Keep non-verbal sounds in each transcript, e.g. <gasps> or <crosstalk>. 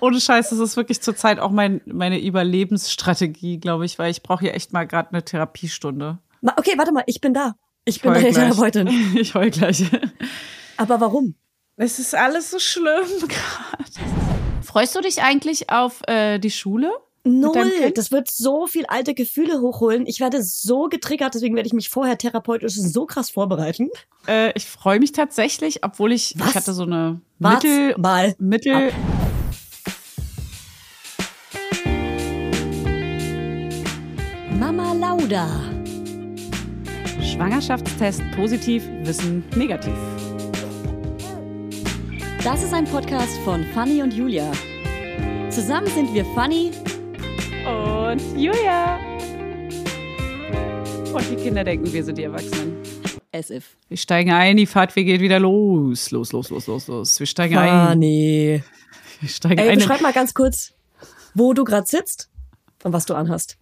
Ohne Scheiß, das ist wirklich zurzeit auch mein, meine Überlebensstrategie, glaube ich, weil ich brauche hier echt mal gerade eine Therapiestunde. Okay, warte mal, ich bin da. Ich bin deine Therapeutin. <laughs> Ich heul gleich. Aber warum? Es ist alles so schlimm <laughs> gerade. Freust du dich eigentlich auf äh, die Schule? Null. Das wird so viel alte Gefühle hochholen. Ich werde so getriggert, deswegen werde ich mich vorher therapeutisch so krass vorbereiten. Äh, ich freue mich tatsächlich, obwohl ich, Was? ich hatte so eine Wart's Mittel, mal Mittel. ab. Lauda. Schwangerschaftstest positiv, Wissen negativ. Das ist ein Podcast von Fanny und Julia. Zusammen sind wir Fanny Und Julia. Und die Kinder denken, wir sind die Erwachsenen. as if. Wir steigen ein, die Fahrt geht wieder los. Los, los, los, los, los. Wir steigen ein. Fanny. Wir steigen Ey, ein. beschreib mal ganz kurz, wo du gerade sitzt und was du anhast.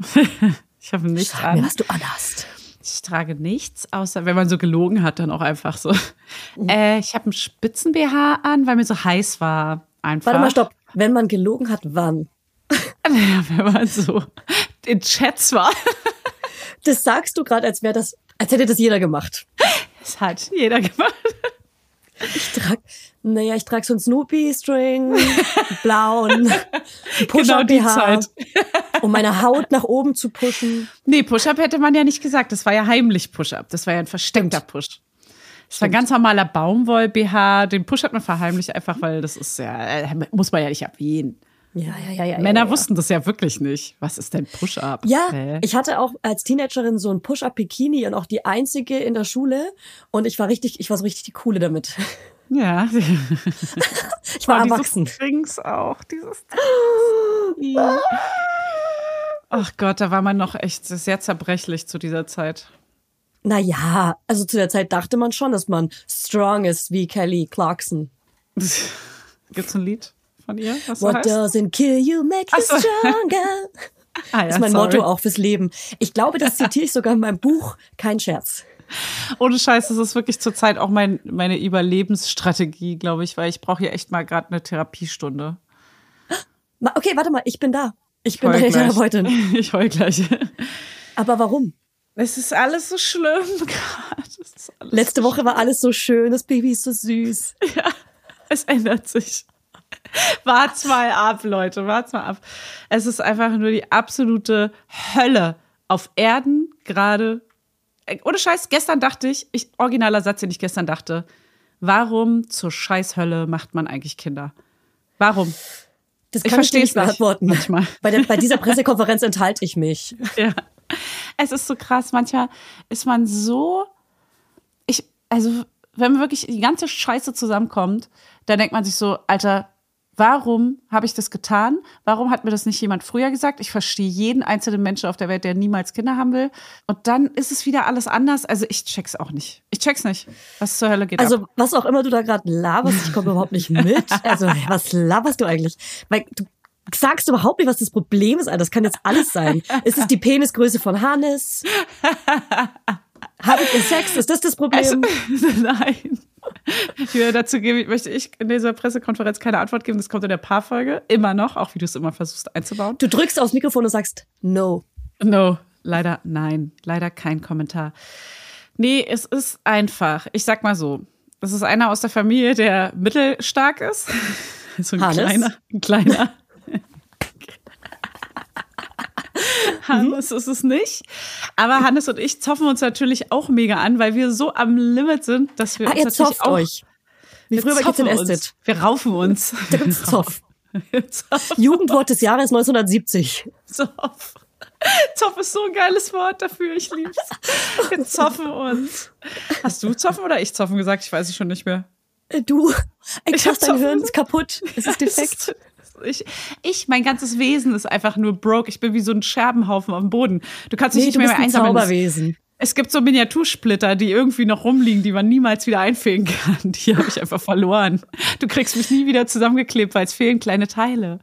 <laughs> Ich habe nichts Sag mir, an. was du anhast. Ich trage nichts, außer wenn man so gelogen hat, dann auch einfach so. Mhm. Äh, ich habe einen Spitzen-BH an, weil mir so heiß war. Einfach. Warte mal, stopp. Wenn man gelogen hat, wann? <laughs> Ja, wenn man so in Chats war. Das sagst du gerade, als wäre das, als hätte das jeder gemacht. <laughs> Das hat jeder gemacht. Ich trag, naja, ich trag so einen Snoopy-String, <laughs> blauen, Genau Push-Up-BH, Zeit. um meine Haut nach oben zu pushen. Nee, Push-Up hätte man ja nicht gesagt. Das war ja heimlich Push-Up. Das war ja ein versteckter Push. Das war ein ganz normaler Baumwoll-BH. Den Push hat man verheimlicht einfach, weil das ist ja, äh, muss man ja nicht erwähnen. Ja, ja, ja, ja. Männer ja, ja. wussten das ja wirklich nicht. Was ist denn Push-Up? Ja, Hä? ich hatte auch als Teenagerin so ein Push-Up-Bikini und auch die einzige in der Schule. Und ich war richtig, ich war so richtig die Coole damit. ja. <laughs> <laughs> Ich war Oh, erwachsen. Dings auch. Dieses <gasps> Dings. Ach Gott, da war man noch echt sehr zerbrechlich zu dieser Zeit. Naja, also zu der Zeit dachte man schon, dass man strong ist wie Kelly Clarkson. <laughs> Gibt's ein Lied von ihr? Was so What heißt? doesn't kill you make you so. stronger. <laughs> Ah, ja, Das ist mein sorry. Motto auch fürs Leben. Ich glaube, das zitiere ich sogar in meinem Buch. Kein Scherz. Ohne Scheiß, das ist wirklich zurzeit auch mein, meine Überlebensstrategie, glaube ich, weil ich brauche hier echt mal gerade eine Therapiestunde. Okay, warte mal, ich bin da. Ich bin Heul deine. Therapeutin. <laughs> Ich heul gleich. Aber warum? Es ist alles so schlimm <laughs> gerade. Letzte Woche war alles so schön, das Baby ist so süß. Ja, es ändert sich. Wart's mal ab, Leute, wart's mal ab. Es ist einfach nur die absolute Hölle auf Erden gerade. Äh, Ohne Scheiß, gestern dachte ich, ich, originaler Satz, den ich gestern dachte, warum zur Scheißhölle macht man eigentlich Kinder? Warum? Das Ich kann ich, nicht nicht, beantworten. manchmal. Bei, der, bei dieser <laughs> Pressekonferenz enthalte ich mich. Ja. Es ist so krass. Manchmal ist man so. Ich, also, wenn wirklich die ganze Scheiße zusammenkommt, dann denkt man sich so, Alter, warum habe ich das getan? Warum hat mir das nicht jemand früher gesagt? Ich verstehe jeden einzelnen Menschen auf der Welt, der niemals Kinder haben will. Und dann ist es wieder alles anders. Also, ich check's auch nicht. Ich check's nicht. Was zur Hölle geht ab? Also, was auch immer du da gerade laberst, ich komme überhaupt nicht mit. <laughs> Also, was laberst du eigentlich? Weil du sagst überhaupt nicht, was das Problem ist. Alter. Das kann jetzt alles sein. Ist es die Penisgröße von Hannes? <laughs> Habe ich Sex? Ist das das Problem? <laughs> Nein. <laughs> Hier, dazu gebe, möchte ich in dieser Pressekonferenz keine Antwort geben. Das kommt in der Paarfolge. Immer noch, auch wie du es immer versuchst einzubauen. Du drückst aufs Mikrofon und sagst No. No, leider nein. Leider kein Kommentar. Nee, es ist einfach. Ich sag mal so. Es ist einer aus der Familie, der mittelstark ist. <laughs> So ein Hannes? kleiner. Ein kleiner. <laughs> Hannes ist es nicht. Aber Hannes und ich zoffen uns natürlich auch mega an, weil wir so am Limit sind, dass wir Ah, uns ihr natürlich zofft auch euch. Wie wir früher bei in. Estet. Wir raufen uns. <laughs> Gibt's Zoff. <laughs> Zoffen Jugendwort des Jahres 1970. Zoff. Zoff ist so ein geiles Wort dafür, ich lieb's. Wir zoffen uns. Hast du zoffen oder ich zoffen gesagt? Ich weiß es schon nicht mehr. Äh, Du, Ich krass, hab dein Hirn ist kaputt. Es ist Es defekt. Ich, ich, mein ganzes Wesen ist einfach nur broke. Ich bin wie so ein Scherbenhaufen auf dem Boden. Du kannst dich Nee, nicht mehr, mehr ein einsammeln. Zauberwesen. Es gibt so Miniatursplitter, die irgendwie noch rumliegen, die man niemals wieder einfegen kann. <laughs> Die habe ich einfach verloren. Du kriegst mich nie wieder zusammengeklebt, weil es fehlen kleine Teile.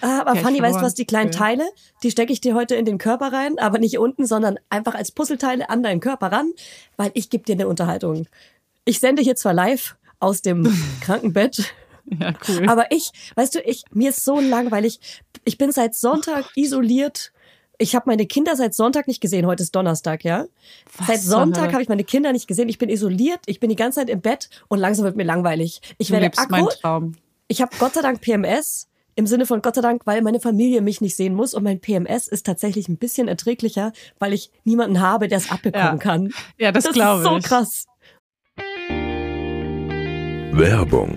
Ah, aber Fanny, weißt du was, die kleinen. Teile, die stecke ich dir heute in den Körper rein, aber nicht unten, sondern einfach als Puzzleteile an deinen Körper ran, weil ich gebe dir eine Unterhaltung. Ich sende hier zwar live aus dem <laughs> Krankenbett, <laughs> Ja, cool. Aber ich, weißt du, ich, mir ist so langweilig. Ich bin seit Sonntag isoliert. Ich habe meine Kinder seit Sonntag nicht gesehen. Heute ist Donnerstag, ja. Was seit Sonntag habe ich meine Kinder nicht gesehen. Ich bin isoliert. Ich bin die ganze Zeit im Bett und langsam wird mir langweilig. Ich du werde Akku. Traum. Ich habe Gott sei Dank PMS. Im Sinne von Gott sei Dank, weil meine Familie mich nicht sehen muss und mein PMS ist tatsächlich ein bisschen erträglicher, weil ich niemanden habe, der es abbekommen Ja. kann. Ja, das, Das glaube ist so ich. krass. Werbung.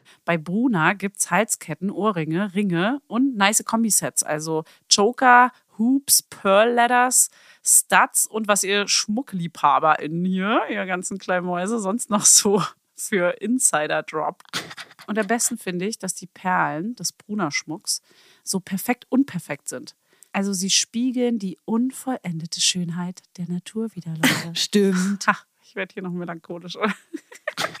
Bei Bruna gibt's Halsketten, Ohrringe, Ringe und nice Kombisets. Also Choker, Hoops, Pearl Leathers, Studs und was ihr SchmuckliebhaberInnen hier, ihr ganzen kleinen Mäuse, sonst noch so <laughs> für Insider droppt. Und am besten finde ich, dass die Perlen des Bruna-Schmucks so perfekt unperfekt sind. Also sie spiegeln die unvollendete Schönheit der Natur wieder, Leute. <laughs> Stimmt. Ha, ich werde hier noch melancholisch. <laughs>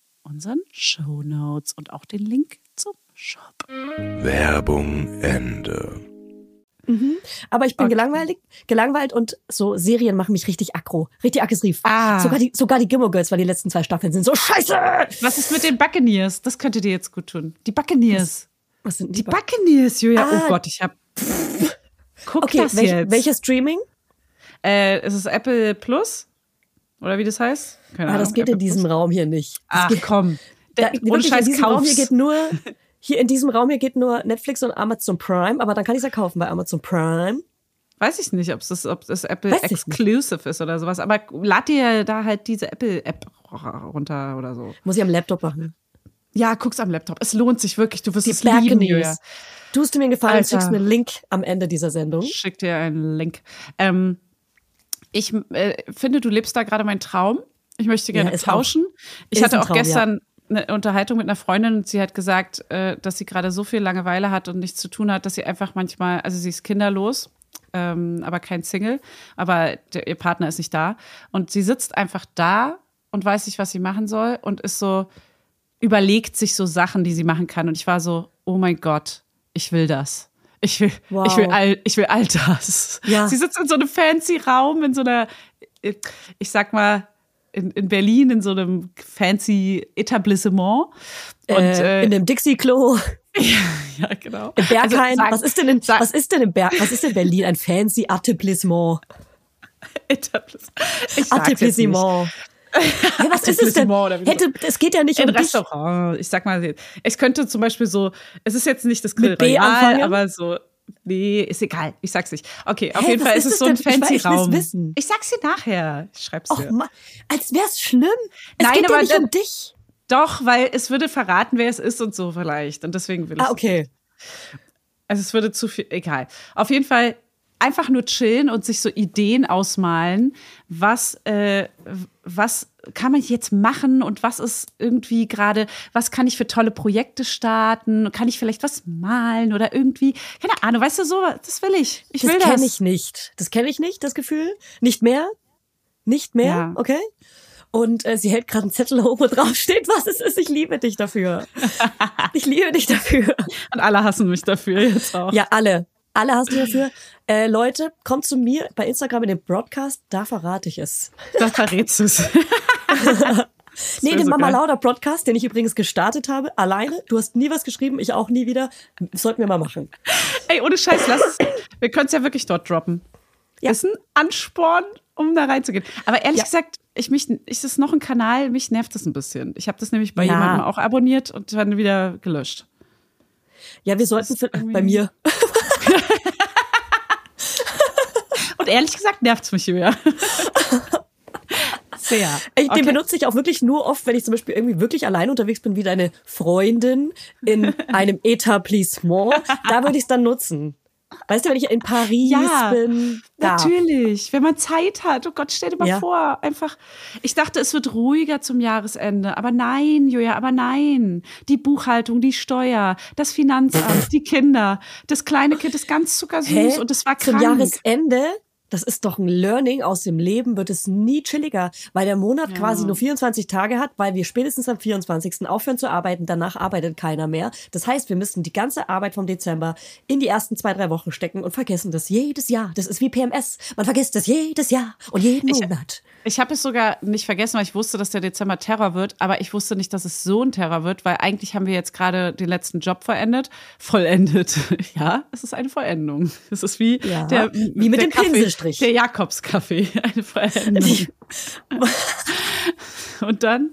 unseren Show Notes und auch den Link zum Shop. Werbung Ende. Aber ich bin Okay. gelangweilt, gelangweilt und so Serien machen mich richtig aggro, richtig aggressiv. Ah. Sogar die, sogar die Gilmore Girls, weil die letzten zwei Staffeln sind so scheiße. Was ist mit den Buccaneers? Das könnte dir jetzt gut tun. Die Buccaneers. Was sind Die Buccaneers, Julia. Ah. Oh Gott, ich hab. Guck Okay, das welch, jetzt. welches Streaming? Äh, ist es Apple Plus? Oder wie das heißt? Keine Ah, das Ahnung, geht in Apple diesem Plus? Raum hier nicht. Das Ach geht, komm. da, und Scheiß in diesem Raum hier kauf's. geht nur <laughs> hier in diesem Raum hier geht nur Netflix und Amazon Prime, aber dann kann ich es ja kaufen bei Amazon Prime. Weiß ich nicht, ob es ob das Apple Weiß. Exclusive ist oder sowas. Aber lad dir da halt diese Apple-App runter oder so. Muss ich am Laptop machen. Ja, guck's am Laptop. Es lohnt sich wirklich. Du wirst Die es lieben. Julia. Tust du mir einen Gefallen, Alter. schickst mir einen Link am Ende dieser Sendung. Schick dir einen Link. Ähm, ich äh, finde, du lebst da gerade meinen Traum. Ich möchte gerne Ja, ist auch- tauschen. Ich hatte auch Traum, ja. gestern eine Unterhaltung mit einer Freundin und sie hat gesagt, äh, dass sie gerade so viel Langeweile hat und nichts zu tun hat, dass sie einfach manchmal, also sie ist kinderlos, ähm, aber kein Single, aber der, ihr Partner ist nicht da. Und sie sitzt einfach da und weiß nicht, was sie machen soll und ist so, überlegt sich so Sachen, die sie machen kann. Und ich war so, oh mein Gott, ich will das. Ich will, Wow. ich will all, ich will all das. Ja. Sie sitzt in so einem fancy Raum, in so einer, ich sag mal, in, in Berlin, in so einem fancy Etablissement. Und, äh, äh, in dem Dixie-Klo, <laughs> ja, genau. im Berghain. Also, was ist denn in, was ist denn in Berg, was ist denn Berlin? Ein fancy Etablissement. <laughs> Etablissement. Ich. Etablissement. Ja, was ist es denn? Hätte, es geht ja nicht Ein um dich. Restaurant. Ich sag mal, ich könnte zum Beispiel so, es ist jetzt nicht das Grill Royal, aber so, nee, ist egal. Ich sag's nicht. Okay, auf Hä, jeden Fall ist es so ein? Ich fancy ich Raum. wissen. Ich sag's dir nachher. Ich schreib's Och, dir. Mann, als wär's schlimm. Es Nein, geht ja aber nicht dann- um dich. Doch, weil es würde verraten, wer es ist und so vielleicht. Und deswegen will ich. Ah, okay. Also es würde zu viel, egal. Auf jeden Fall einfach nur chillen und sich so Ideen ausmalen, was, äh, was kann man jetzt machen und was ist irgendwie gerade, was kann ich für tolle Projekte starten? Kann ich vielleicht was malen oder irgendwie, keine Ahnung, weißt du so, das will ich. Ich Das will kenne das. ich nicht. Das kenne ich nicht, das Gefühl. Nicht mehr? Nicht mehr? Ja. Okay. und äh, sie hält gerade einen Zettel hoch, wo drauf steht, was es ist. Ich liebe dich dafür. <laughs> Ich liebe dich dafür. Und alle hassen mich dafür jetzt auch. Ja, alle. Alle hassen mich dafür. Äh, Leute, kommt zu mir bei Instagram in den Broadcast, da verrate ich es. Da verrätst du es. <laughs> Nee, den so Mama geil. Lauda Broadcast, den ich übrigens gestartet habe, alleine. Du hast nie was geschrieben, ich auch nie wieder. Sollten wir mal machen. Ey, ohne Scheiß, lass es. Wir können es ja wirklich dort droppen. Ja. Ist ein Ansporn, um da reinzugehen. Aber ehrlich Ja. gesagt, ich mich, ist es noch ein Kanal, mich nervt das ein bisschen. Ich habe das nämlich bei Ja. jemandem auch abonniert und dann wieder gelöscht. Ja, wir sollten irgendwie- bei mir. <laughs> Und ehrlich gesagt nervt es mich mehr. <laughs> Sehr. Ich, Den Okay. benutze ich auch wirklich nur oft, wenn ich zum Beispiel irgendwie wirklich allein unterwegs bin, wie deine Freundin in <laughs> einem Etablissement. Da würde ich es dann nutzen. Weißt du, wenn ich in Paris Ja, bin, da. Natürlich, wenn man Zeit hat. Oh Gott, stell dir mal Ja. vor, einfach. Ich dachte, es wird ruhiger zum Jahresende, aber nein, Julia, aber nein. Die Buchhaltung, die Steuer, das Finanzamt, die Kinder, das kleine Kind ist ganz zuckersüß Hä? und es war Zum krank. Jahresende, das ist doch ein Learning aus dem Leben, wird es nie chilliger, weil der Monat quasi nur 24 Tage hat, weil wir spätestens am 24. aufhören zu arbeiten, danach arbeitet keiner mehr. Das heißt, wir müssen die ganze Arbeit vom Dezember in die ersten zwei, drei Wochen stecken und vergessen das jedes Jahr. Das ist wie PMS. Man vergisst das jedes Jahr und jeden Monat. Ich habe es sogar nicht vergessen, weil ich wusste, dass der Dezember Terror wird, aber ich wusste nicht, dass es so ein Terror wird, weil eigentlich haben wir jetzt gerade den letzten Job verendet. Vollendet. <laughs> Ja, es ist eine Vollendung. Es ist wie Ja, der wie mit dem Kaffee, Pinselstrich. Der Jakobskaffee. <laughs> Eine Vollendung. <laughs> Und dann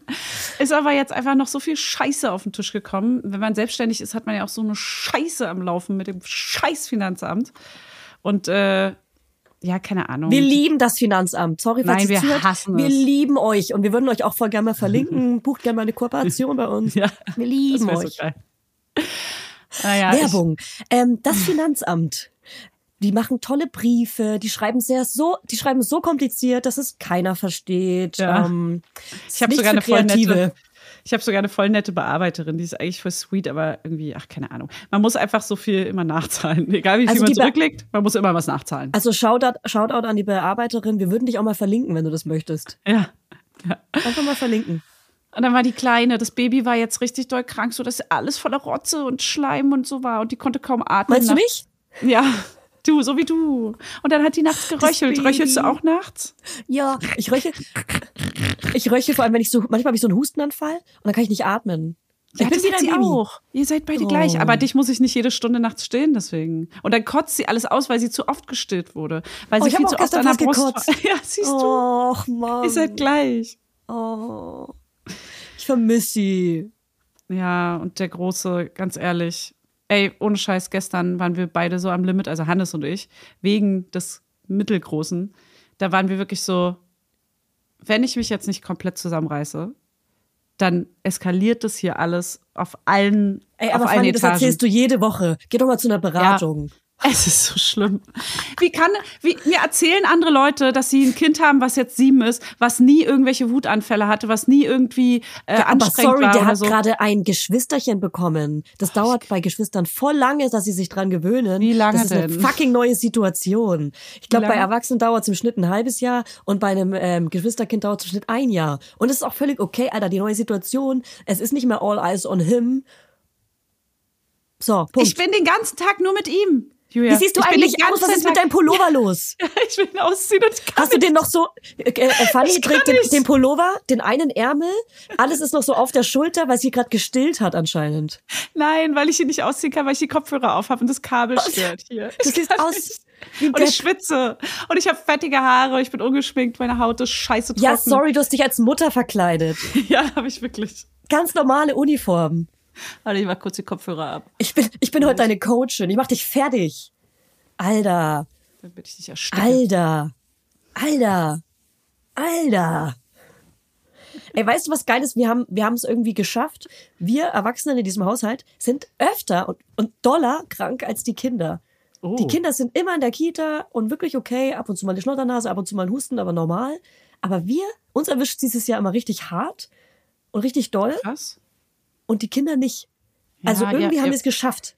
ist aber jetzt einfach noch so viel Scheiße auf den Tisch gekommen. Wenn man selbstständig ist, hat man ja auch so eine Scheiße am Laufen mit dem scheiß Finanzamt. Und äh, ja, keine Ahnung. Wir lieben das Finanzamt. Sorry, falls Nein, wir zuhört. hassen Wir es. lieben euch und wir würden euch auch voll gerne mal verlinken. <laughs> Bucht gerne mal eine Kooperation bei uns. Ja, wir lieben euch. so. Naja, ich- Werbung. Ähm, das Finanzamt. Die machen tolle Briefe, die schreiben sehr so, die schreiben so kompliziert, dass es keiner versteht. Ja. Ähm, Ich habe sogar eine für voll Kreative. nette, ich habe sogar eine voll nette Bearbeiterin, die ist eigentlich voll sweet, aber irgendwie, ach, keine Ahnung. Man muss einfach so viel immer nachzahlen. <laughs> Egal wie viel Also man zurücklegt, man muss immer was nachzahlen. Also Shoutout, Shoutout an die Bearbeiterin. Wir würden dich auch mal verlinken, wenn du das möchtest. Ja. Einfach mal verlinken. Und dann war die Kleine, das Baby war jetzt richtig doll krank, so dass alles voller Rotze und Schleim und so war und die konnte kaum atmen. Meinst du mich? Ja, du, so wie du. Und dann hat die nachts geröchelt. Röchelst du auch nachts? Ja, ich röche. Ich röche vor allem, wenn ich so, manchmal habe ich so einen Hustenanfall und dann kann ich nicht atmen. Ich Ja, bin wieder sie auch. Ihr seid beide Oh. gleich. Aber dich muss ich nicht jede Stunde nachts stillen, deswegen. Und dann kotzt sie alles aus, weil sie zu oft gestillt wurde. Weil Oh, sie ich hab viel zu oft an der Brust gekotzt. <laughs> Ja, siehst du. Och, Mann. Ihr seid gleich. Oh. Ich vermisse sie. Ja, und der Große, ganz ehrlich, ey, ohne Scheiß, gestern waren wir beide so am Limit, also Hannes und ich, wegen des Mittelgroßen. Da waren wir wirklich so, wenn ich mich jetzt nicht komplett zusammenreiße, dann eskaliert das hier alles auf allen, Ey, auf aber allen Fanny, das Etagen. erzählst du jede Woche. Geh doch mal zu einer Beratung. <laughs> Es ist so schlimm. Wie kann, wie, mir erzählen andere Leute, dass sie ein Kind haben, was jetzt sieben ist, was nie irgendwelche Wutanfälle hatte, was nie irgendwie äh, Ja, anstrengend sorry, war der oder hat so. gerade ein Geschwisterchen bekommen. Das dauert bei Geschwistern voll lange, dass sie sich dran gewöhnen. Wie lange das ist eine denn? fucking neue Situation. Ich glaube, bei? Erwachsenen dauert es im Schnitt ein halbes Jahr und bei einem ähm, Geschwisterkind dauert es im Schnitt ein Jahr. Und es ist auch völlig okay, Alter, die neue Situation. Es ist nicht mehr all eyes on him. So, Punkt. Ich bin den ganzen Tag nur mit ihm. Julia. Wie siehst du eigentlich aus? Was ist mit deinem Pullover <laughs> los? <laughs> Ich will ihn ausziehen und ich kann Hast du den noch so, äh, äh, Fanny trägt den, den Pullover, den einen Ärmel, alles ist noch so auf der Schulter, weil sie gerade gestillt hat anscheinend. Nein, weil ich ihn nicht ausziehen kann, weil ich die Kopfhörer auf habe und das Kabel stört hier. Du siehst aus wie Und ich schwitze. Und ich habe fettige Haare, ich bin ungeschminkt, meine Haut ist scheiße trocken. Ja, sorry, du hast dich als Mutter verkleidet. <laughs> Ja, habe ich wirklich. Ganz normale Uniform. Warte, ich mach kurz die Kopfhörer ab, Ich bin, ich bin heute deine Coachin. Ich mach dich fertig. Alter, damit ich dich ersticke. Alter, Alter, Alter. Ey, weißt du, was geil ist? Wir haben, wir haben es irgendwie geschafft. Wir Erwachsenen in diesem Haushalt sind öfter und, und doller krank als die Kinder. Oh. Die Kinder sind immer in der Kita und wirklich okay. Ab und zu mal eine Schnotternase, ab und zu mal ein Husten, aber normal. Aber wir, uns erwischt dieses Jahr immer richtig hart und richtig doll Krass. Und die Kinder nicht. Also Ja, irgendwie ja, haben wir es geschafft.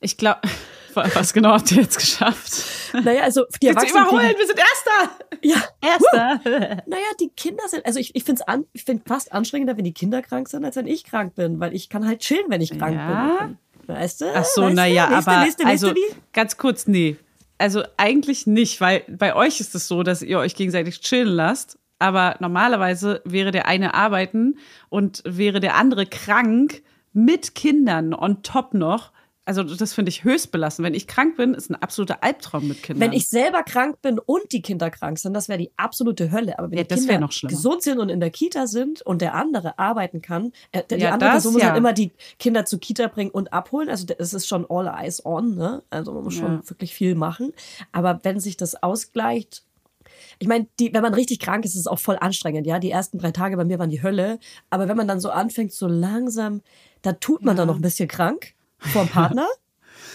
Ich glaube, <laughs> Was genau habt ihr jetzt geschafft? Naja, also die Jetzt Erwachsenen. überholen, wir sind Erster! Ja, Erster! Naja, die Kinder sind, also ich, ich finde es an, ich find fast anstrengender, wenn die Kinder krank sind, als wenn ich krank bin, weil ich kann halt chillen, wenn ich krank Ja. bin. Weißt du? Ach so, weißt naja, du? nächste, aber nächste, nächste, also wie? ganz kurz, nee. Also eigentlich nicht, weil bei euch ist es so, dass ihr euch gegenseitig chillen lasst. Aber normalerweise wäre der eine arbeiten und wäre der andere krank mit Kindern on top noch. Also das finde ich höchst belastend. Wenn ich krank bin, ist ein absoluter Albtraum mit Kindern. Wenn ich selber krank bin und die Kinder krank sind, das wäre die absolute Hölle. Aber wenn Ja, die Kinder gesund sind und in der Kita sind und der andere arbeiten kann, äh, die Ja, andere das Person muss ja. halt immer die Kinder zur Kita bringen und abholen. Also es ist schon all eyes on, ne? Also man muss schon wirklich viel machen. Aber wenn sich das ausgleicht, ich meine, wenn man richtig krank ist, ist es auch voll anstrengend, ja. Die ersten drei Tage bei mir waren die Hölle. Aber wenn man dann so anfängt, so langsam, da tut man dann noch ein bisschen krank vor dem Partner,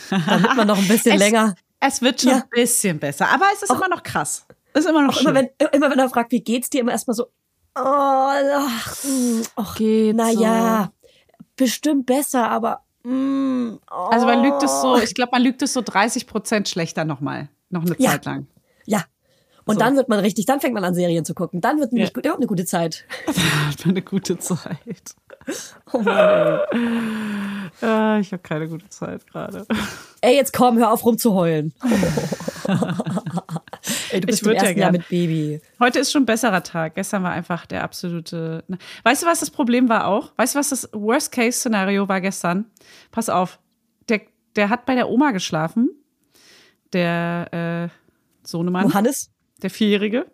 damit man noch ein <laughs> bisschen es, länger. Es wird schon Ja. ein bisschen besser, aber es ist immer noch krass. Es ist immer noch Auch immer wenn, immer wenn er fragt, wie geht's dir, immer erstmal so, oh, ach, mm, ach Geht naja, bestimmt besser, aber mm, oh. Also man lügt es so, ich glaube, man lügt es so 30 Prozent schlechter nochmal. Noch eine Ja. Zeit lang. Ja. Und So. dann wird man richtig, dann fängt man an, Serien zu gucken. Dann wird nämlich Ja. gut, überhaupt eine gute Zeit. <laughs> hat man eine gute Zeit. Oh Mann, ey. Äh, ich habe keine gute Zeit gerade. ey, jetzt komm, hör auf rumzuheulen. <laughs> ey, du bist Ich im würd ja ersten Jahr mit Baby. Heute ist schon ein besserer Tag. Gestern war einfach der absolute. Weißt du, was das Problem war auch? Weißt du, was das Worst-Case-Szenario war gestern? Pass auf. Der, der hat bei der Oma geschlafen. Der äh, Sohnemann. Johannes? Der Vierjährige.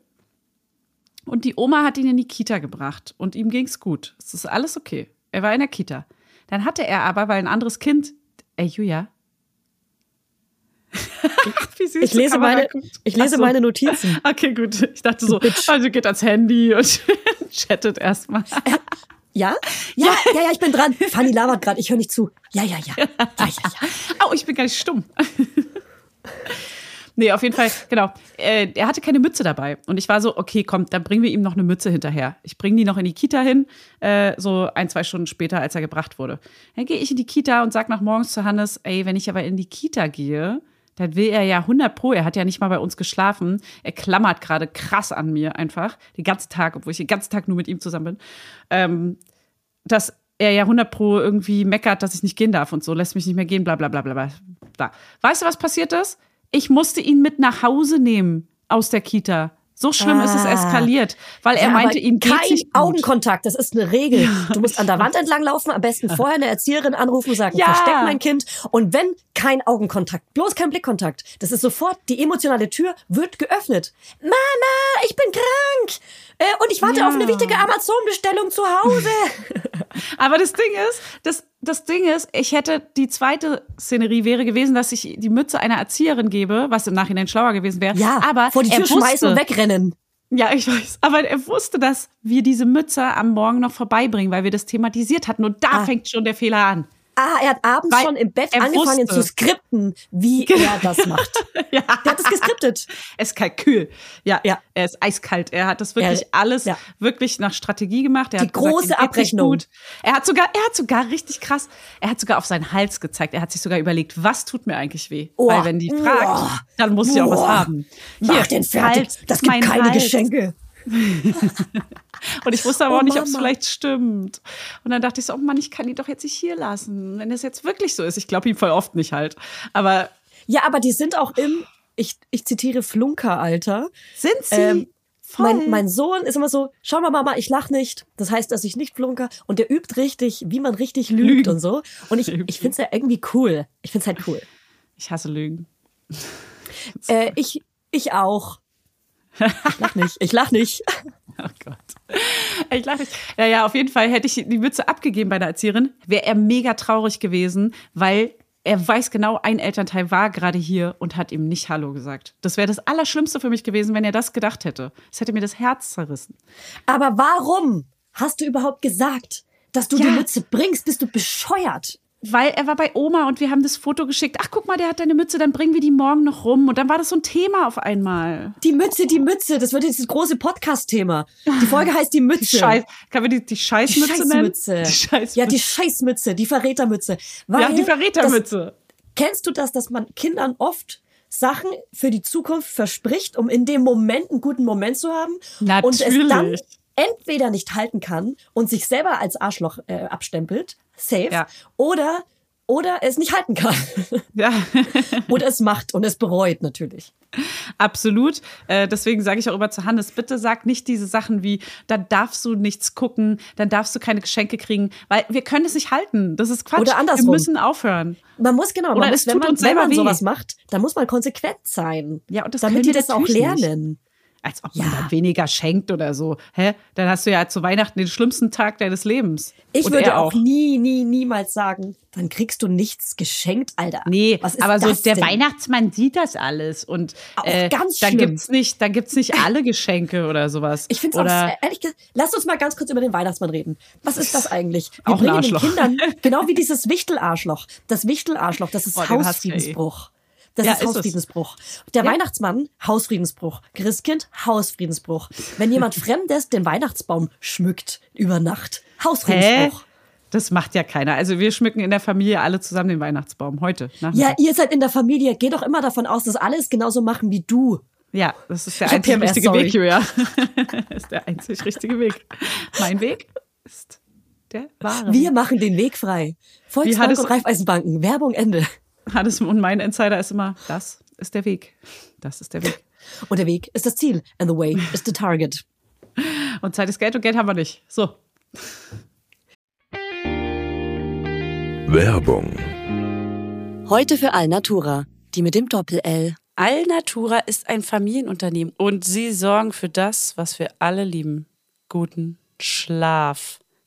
Und die Oma hat ihn in die Kita gebracht und ihm ging's gut. Es ist alles okay. Er war in der Kita. Dann hatte er aber, weil ein anderes Kind, ey Julia. <laughs> Wie süß Ich lese meine, ich lese so. meine Notizen. <laughs> Okay, gut. Ich dachte so, Bitch. also geht ans Handy und <laughs> chattet erstmal. Ja? Ja, ja, ja, ich bin dran. Fanny labert gerade, ich höre nicht zu. Ja, ja, ja. Ja, ja, ja. Oh, ich bin gar nicht stumm. Nee, auf jeden Fall, genau. Äh, er hatte keine Mütze dabei. Und ich war so, okay, komm, dann bringen wir ihm noch eine Mütze hinterher. Ich bringe die noch in die Kita hin, äh, so ein, zwei Stunden später, als er gebracht wurde. Dann gehe ich in die Kita und sag nach morgens zu Hannes, ey, wenn ich aber in die Kita gehe, dann will er ja 100 pro, er hat ja nicht mal bei uns geschlafen. Er klammert gerade krass an mir einfach, den ganzen Tag, obwohl ich den ganzen Tag nur mit ihm zusammen bin. Ähm, dass er ja 100 pro irgendwie meckert, dass ich nicht gehen darf und so, lässt mich nicht mehr gehen, bla bla bla bla. bla. Weißt du, was passiert ist? Ich musste ihn mit nach Hause nehmen aus der Kita. So schlimm ist es Ah. eskaliert, weil er Ja, meinte, ihm geht's kein nicht gut. Augenkontakt, das ist eine Regel. Du musst an der Wand entlang laufen, am besten vorher eine Erzieherin anrufen und sagen, Ja. versteck mein Kind. Und wenn kein Augenkontakt, bloß kein Blickkontakt, das ist sofort, die emotionale Tür wird geöffnet. Mama, ich bin krank. Äh, und ich warte Ja. auf eine wichtige Amazon-Bestellung zu Hause. <laughs> Aber das Ding ist, das, das Ding ist, ich hätte, die zweite Szenerie wäre gewesen, dass ich die Mütze einer Erzieherin gebe, was im Nachhinein schlauer gewesen wäre. Ja, aber vor die Tür schmeißen und wegrennen. Ja, ich weiß. Aber er wusste, dass wir diese Mütze am Morgen noch vorbeibringen, weil wir das thematisiert hatten. Und da Ah. fängt schon der Fehler an. Ah, er hat abends Weil schon im Bett er angefangen wusste. zu skripten, wie <laughs> er das macht. <laughs> Ja. Der hat es geskriptet. <laughs> Er ist kalkül. Ja, Ja. er ist eiskalt. Er hat das wirklich Er- alles ja. wirklich nach Strategie gemacht. Er Die hat gesagt, große nicht Abrechnung. Gut. Er hat sogar, er hat sogar richtig krass, er hat sogar auf seinen Hals gezeigt. Er hat sich sogar überlegt, was tut mir eigentlich weh? Oh. Weil wenn die fragt, Oh. dann muss sie auch was Oh. haben. Mach den fertig. Hals, das gibt keine Hals. Geschenke. Und ich wusste aber Oh, auch nicht, ob es vielleicht stimmt. Und dann dachte ich so, oh Mann, ich kann ihn doch jetzt nicht hier lassen. Wenn das jetzt wirklich so ist. Ich glaube ihm voll oft nicht halt. Aber Ja, aber die sind auch im, ich, ich zitiere Flunkeralter. sind sie? Ähm. Mein, mein Sohn ist immer so, schau mal Mama, ich lach nicht. Das heißt, dass ich nicht flunker. Und der übt richtig, wie man richtig lügt Lügen. und so. Und ich, ich finde es ja irgendwie cool. Ich finde es halt cool. ich hasse Lügen. Äh, ich, ich auch. Ich lach nicht. Ich lach nicht. <laughs> Oh Gott. Ich lache nicht. Ja, ja, auf jeden Fall hätte ich die Mütze abgegeben bei der Erzieherin, wäre er mega traurig gewesen, weil er weiß genau, ein Elternteil war gerade hier und hat ihm nicht Hallo gesagt. Das wäre das Allerschlimmste für mich gewesen, wenn er das gedacht hätte. Es hätte mir das Herz zerrissen. Aber warum hast du überhaupt gesagt, dass du Ja. die Mütze bringst? Bist du bescheuert? Weil er war bei Oma und wir haben das Foto geschickt. Ach, guck mal, der hat deine Mütze, dann bringen wir die morgen noch rum. Und dann war das so ein Thema auf einmal. Die Mütze, die Mütze. Das wird jetzt das große Podcast-Thema. Die Folge heißt die Mütze. Die Scheiß, kann man die, die Die Scheißmütze nennen? Scheißmütze. Die Scheißmütze. Ja, die Scheißmütze, die Verrätermütze. Weil ja, die Verrätermütze. Kennst du das, dass man Kindern oft Sachen für die Zukunft verspricht, um in dem Moment einen guten Moment zu haben und es dann Natürlich. entweder nicht halten kann und sich selber als Arschloch äh, abstempelt, safe, Ja. oder oder es nicht halten kann <laughs> Ja, <laughs> oder es macht und es bereut natürlich. absolut. Äh, deswegen sage ich auch immer zu Hannes, bitte sag nicht diese Sachen wie, dann darfst du nichts gucken, dann darfst du keine Geschenke kriegen, weil wir können es nicht halten. Das ist Quatsch. Oder andersrum. Wir müssen aufhören. Man muss genau, man muss, wenn man, wenn man sowas macht, dann muss man konsequent sein. Ja, und das damit die das auch natürlich nicht. Als ob man Ja. dann weniger schenkt oder so. Hä? Dann hast du ja zu Weihnachten den schlimmsten Tag deines Lebens. Ich Und würde er auch nie, nie, niemals sagen, dann kriegst du nichts geschenkt, Alter. Nee, aber so der denn? Weihnachtsmann sieht das alles und Auch äh, ganz dann schlimm. gibt's nicht, dann gibt's nicht <laughs> alle Geschenke oder sowas. Ich finde es auch, ehrlich gesagt, lass uns mal ganz kurz über den Weihnachtsmann reden. Was ist das eigentlich? Wir Auch bringen den. Kindern, <laughs> genau wie dieses Wichtelarschloch. Das Wichtelarschloch, das ist hasst Hausfriedensbruch. Das Ja, ist ist es. Hausfriedensbruch. Der Ja. Weihnachtsmann, Hausfriedensbruch. Christkind, Hausfriedensbruch. Wenn jemand <laughs> Fremdes den Weihnachtsbaum schmückt über Nacht, Hä? Hausfriedensbruch. Das macht ja keiner. Also wir schmücken in der Familie alle zusammen den Weihnachtsbaum heute. Ja, ihr seid in der Familie. Geh doch immer davon aus, dass alle es genauso machen wie du. Ja, das ist der Ich einzig PMS, richtige sorry. Weg, Julia. <laughs> das ist der einzig richtige Weg. Mein Weg ist der wahre. Wir machen den Weg frei. Volksbank und Raiffeisenbanken. Werbung Ende. Hannes und mein Insider ist immer, das ist der Weg. Das ist der Weg. Und der Weg ist das Ziel. And the way is the target. Und Zeit ist Geld und Geld haben wir nicht. So. Werbung, Heute für Alnatura, die mit dem Doppel-L. Alnatura ist ein Familienunternehmen und sie sorgen für das, was wir alle lieben. Guten Schlaf.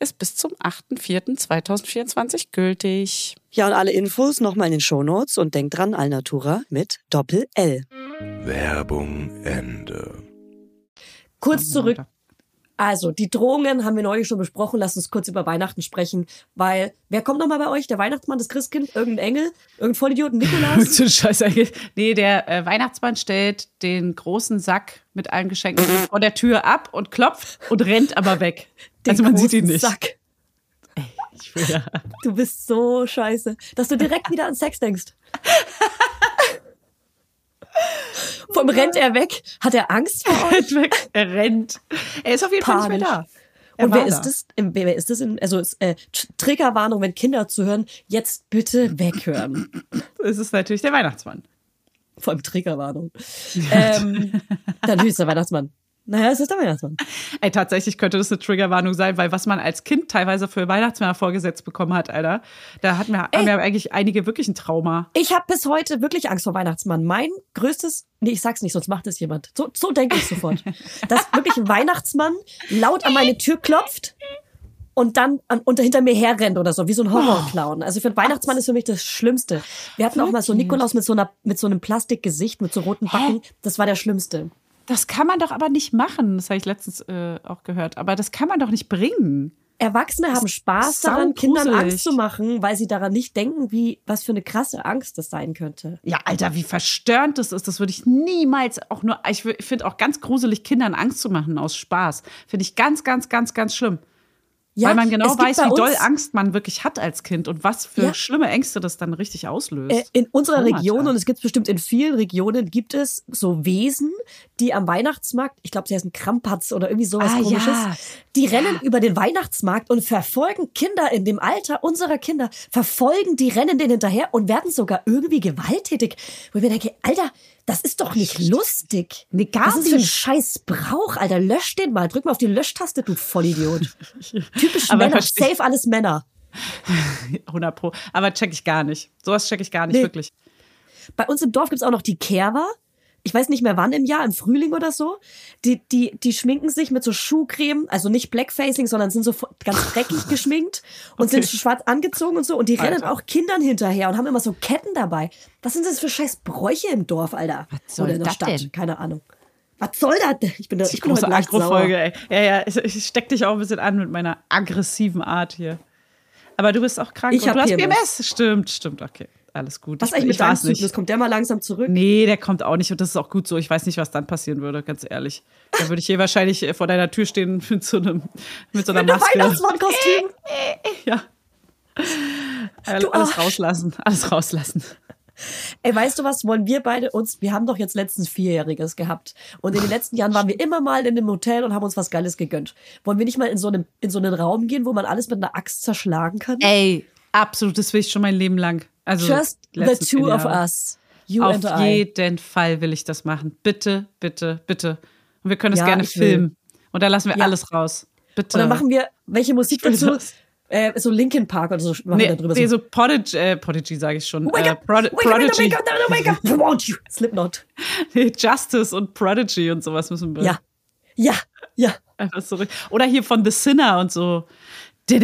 ist bis zum 8.4.2024 gültig. Ja, und alle Infos nochmal in den Shownotes und denkt dran, Alnatura mit Doppel-L. Werbung Ende. Kurz zurück. Also, die Drohungen haben wir neulich schon besprochen. Lasst uns kurz über Weihnachten sprechen. Weil, wer kommt nochmal bei euch? Der Weihnachtsmann, das Christkind, irgendein Engel, irgendein Vollidioten Nikolaus? <laughs> So ein Scheiß eigentlich. Nee, der äh, Weihnachtsmann stellt den großen Sack mit allen Geschenken vor der Tür ab und klopft und rennt aber weg. <laughs> Den also man sieht ihn nicht. Sack. Ich will ja. Du bist so scheiße, dass du direkt wieder an Sex denkst. <laughs> Vom rennt er weg? Hat er Angst vor euch? Er rennt. Er ist auf jeden Fall nicht Panisch. mehr da. Er Und wer ist da. das? Wer ist das? In, also es, äh, Tr- Triggerwarnung, wenn Kinder zuhören, jetzt bitte weghören. <laughs> Es ist natürlich der Weihnachtsmann. Vor allem Triggerwarnung. ähm, dann ist der Weihnachtsmann. Naja, es ist der Weihnachtsmann. <laughs> Ey, tatsächlich könnte das eine Triggerwarnung sein, weil was man als Kind teilweise für Weihnachtsmänner vorgesetzt bekommen hat, Alter, da hat mir, haben ja eigentlich einige wirklich ein Trauma. Ich habe bis heute wirklich Angst vor Weihnachtsmann. Mein größtes, nee, ich sag's nicht, sonst macht es jemand. So, so denke ich sofort. <laughs> Dass wirklich ein Weihnachtsmann laut an meine Tür klopft und dann an, unter hinter mir herrennt oder so, wie so ein Horrorclown. Also ich finde, Weihnachtsmann ist für mich das Schlimmste. Wir hatten auch mal so Wirklich? Nikolaus mit so einer, mit so einem Plastikgesicht, mit so roten Backen. Das war der Schlimmste. Das kann man doch aber nicht machen. Das habe ich letztens äh, auch gehört. Aber das kann man doch nicht bringen. Erwachsene haben Spaß daran. Kindern Angst zu machen, weil sie daran nicht denken, wie, was für eine krasse Angst das sein könnte. Ja, Alter, wie verstörend das ist. Das würde ich niemals auch nur. Ich finde auch ganz gruselig, Kindern Angst zu machen aus Spaß. Finde ich ganz, ganz, ganz, ganz schlimm. Weil man genau weiß, wie doll Angst man wirklich hat als Kind und was für Ja. schlimme Ängste das dann richtig auslöst. Äh, In unserer Traumata. Region, und es gibt bestimmt in vielen Regionen, gibt es so Wesen, die am Weihnachtsmarkt, ich glaube, sie heißen Krampatz oder irgendwie sowas Ah, komisches, ja. die rennen über den Weihnachtsmarkt und verfolgen Kinder in dem Alter unserer Kinder, verfolgen die, rennen denen hinterher und werden sogar irgendwie gewalttätig. Wo ich mir denke, Alter, das ist doch nicht lustig. Nee, gar Was ist für ein scheiß Brauch, Alter? Lösch den mal. Drück mal auf die Löschtaste, du Vollidiot. <laughs> Typisch Aber Männer. Safe alles Männer. <laughs> 100 Pro. Aber check ich gar nicht. Sowas check ich gar nicht, Nee. wirklich. Bei uns im Dorf gibt's auch noch die Kerwa. Ich weiß nicht mehr wann im Jahr, im Frühling oder so. Die, die, die schminken sich mit so Schuhcreme, also nicht Blackfacing, sondern sind so ganz dreckig <laughs> geschminkt und Okay. sind schwarz angezogen und so. Und die rennen Alter. auch Kindern hinterher und haben immer so Ketten dabei. Was sind das für scheiß Bräuche im Dorf, Alter? Was soll oder in der Stadt, denn? keine Ahnung. Was soll das denn? Ich bin, da, ich bin große Agro-Folge, ey. Ja, ja, ich, ich steck dich auch ein bisschen an mit meiner aggressiven Art hier. Aber du bist auch krank Ich und du hast PMS. PMS. Stimmt, stimmt, okay. Alles gut. Was Ich- eigentlich mit ich deinem nicht. Zyklus? Kommt der mal langsam zurück? Nee, der kommt auch nicht und das ist auch gut so. Ich weiß nicht, was dann passieren würde, ganz ehrlich. Da würde ich hier wahrscheinlich äh, vor deiner Tür stehen <laughs> mit so einem mit so einer Mit Maske. Weihnachtsmannkostüm. <laughs> Ja. All- Du Alles Arsch. rauslassen, alles rauslassen. Ey, weißt du was, wollen wir beide uns, wir haben doch jetzt letztens Vierjähriges gehabt. Und in den letzten Jahren waren wir immer mal in einem Hotel und haben uns was Geiles gegönnt. Wollen wir nicht mal in so, einem, in so einen Raum gehen, wo man alles mit einer Axt zerschlagen kann? Ey, absolut, das will ich schon mein Leben lang. Also Just the two of us. You Auf and I. jeden Fall will ich das machen. Bitte, bitte, bitte. Und wir können es Ja, gerne ich will. filmen. Und da lassen wir Ja. alles raus. Bitte. Und dann machen wir, welche Musik dazu? Äh, so Linkin Park oder so machen nee, wir da drüber. nee, so. so Prodigy, äh, Prodigy sage ich schon. Wake äh, up, Prod wake up, Prodigy. wake up, wake up, wake up, we want you. Slipknot. Justice und Prodigy und sowas müssen wir. Ja, ja, ja. Einfach so. Oder hier von The Sinner und so. <laughs>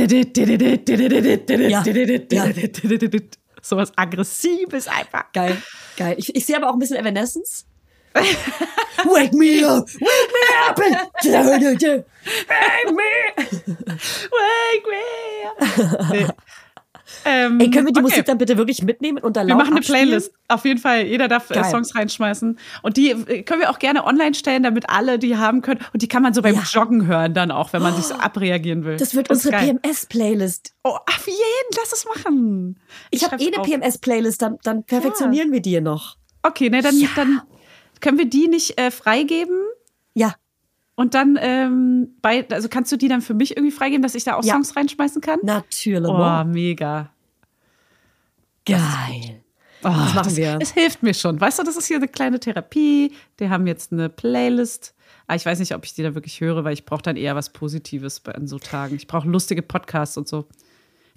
Sowas Aggressives einfach. Geil, geil. Ich, ich sehe aber auch ein bisschen Evanescence. <laughs> wake me up, wake me up. Wake me. Wake <laughs> me. Nee. Ähm, Ey, können wir die okay. Musik dann bitte wirklich mitnehmen und dann Wir machen eine abspielen? Playlist. Auf jeden Fall. Jeder darf äh, Geil. Songs reinschmeißen. Und die äh, können wir auch gerne online stellen, damit alle die haben können. Und die kann man so beim Ja. Joggen hören dann auch, wenn man sich so abreagieren will. Das wird ist unsere. PMS-Playlist. Oh, auf jeden, lass es machen. Ich, habe schreib's eh eine. PMS-Playlist, dann, dann perfektionieren wir die noch. Okay, ne, dann, dann können wir die nicht äh, freigeben. Und dann ähm, bei, also kannst du die dann für mich irgendwie freigeben, dass ich da auch Ja. Songs reinschmeißen kann? natürlich. Oh, mega. Geil. Oh, Das machen das, wir. Es hilft mir schon. Weißt du, das ist hier eine kleine Therapie. Die haben jetzt eine Playlist. Aber ich weiß nicht, ob ich die da wirklich höre, weil ich brauche dann eher was Positives bei- an so Tagen. Ich brauche lustige Podcasts und so.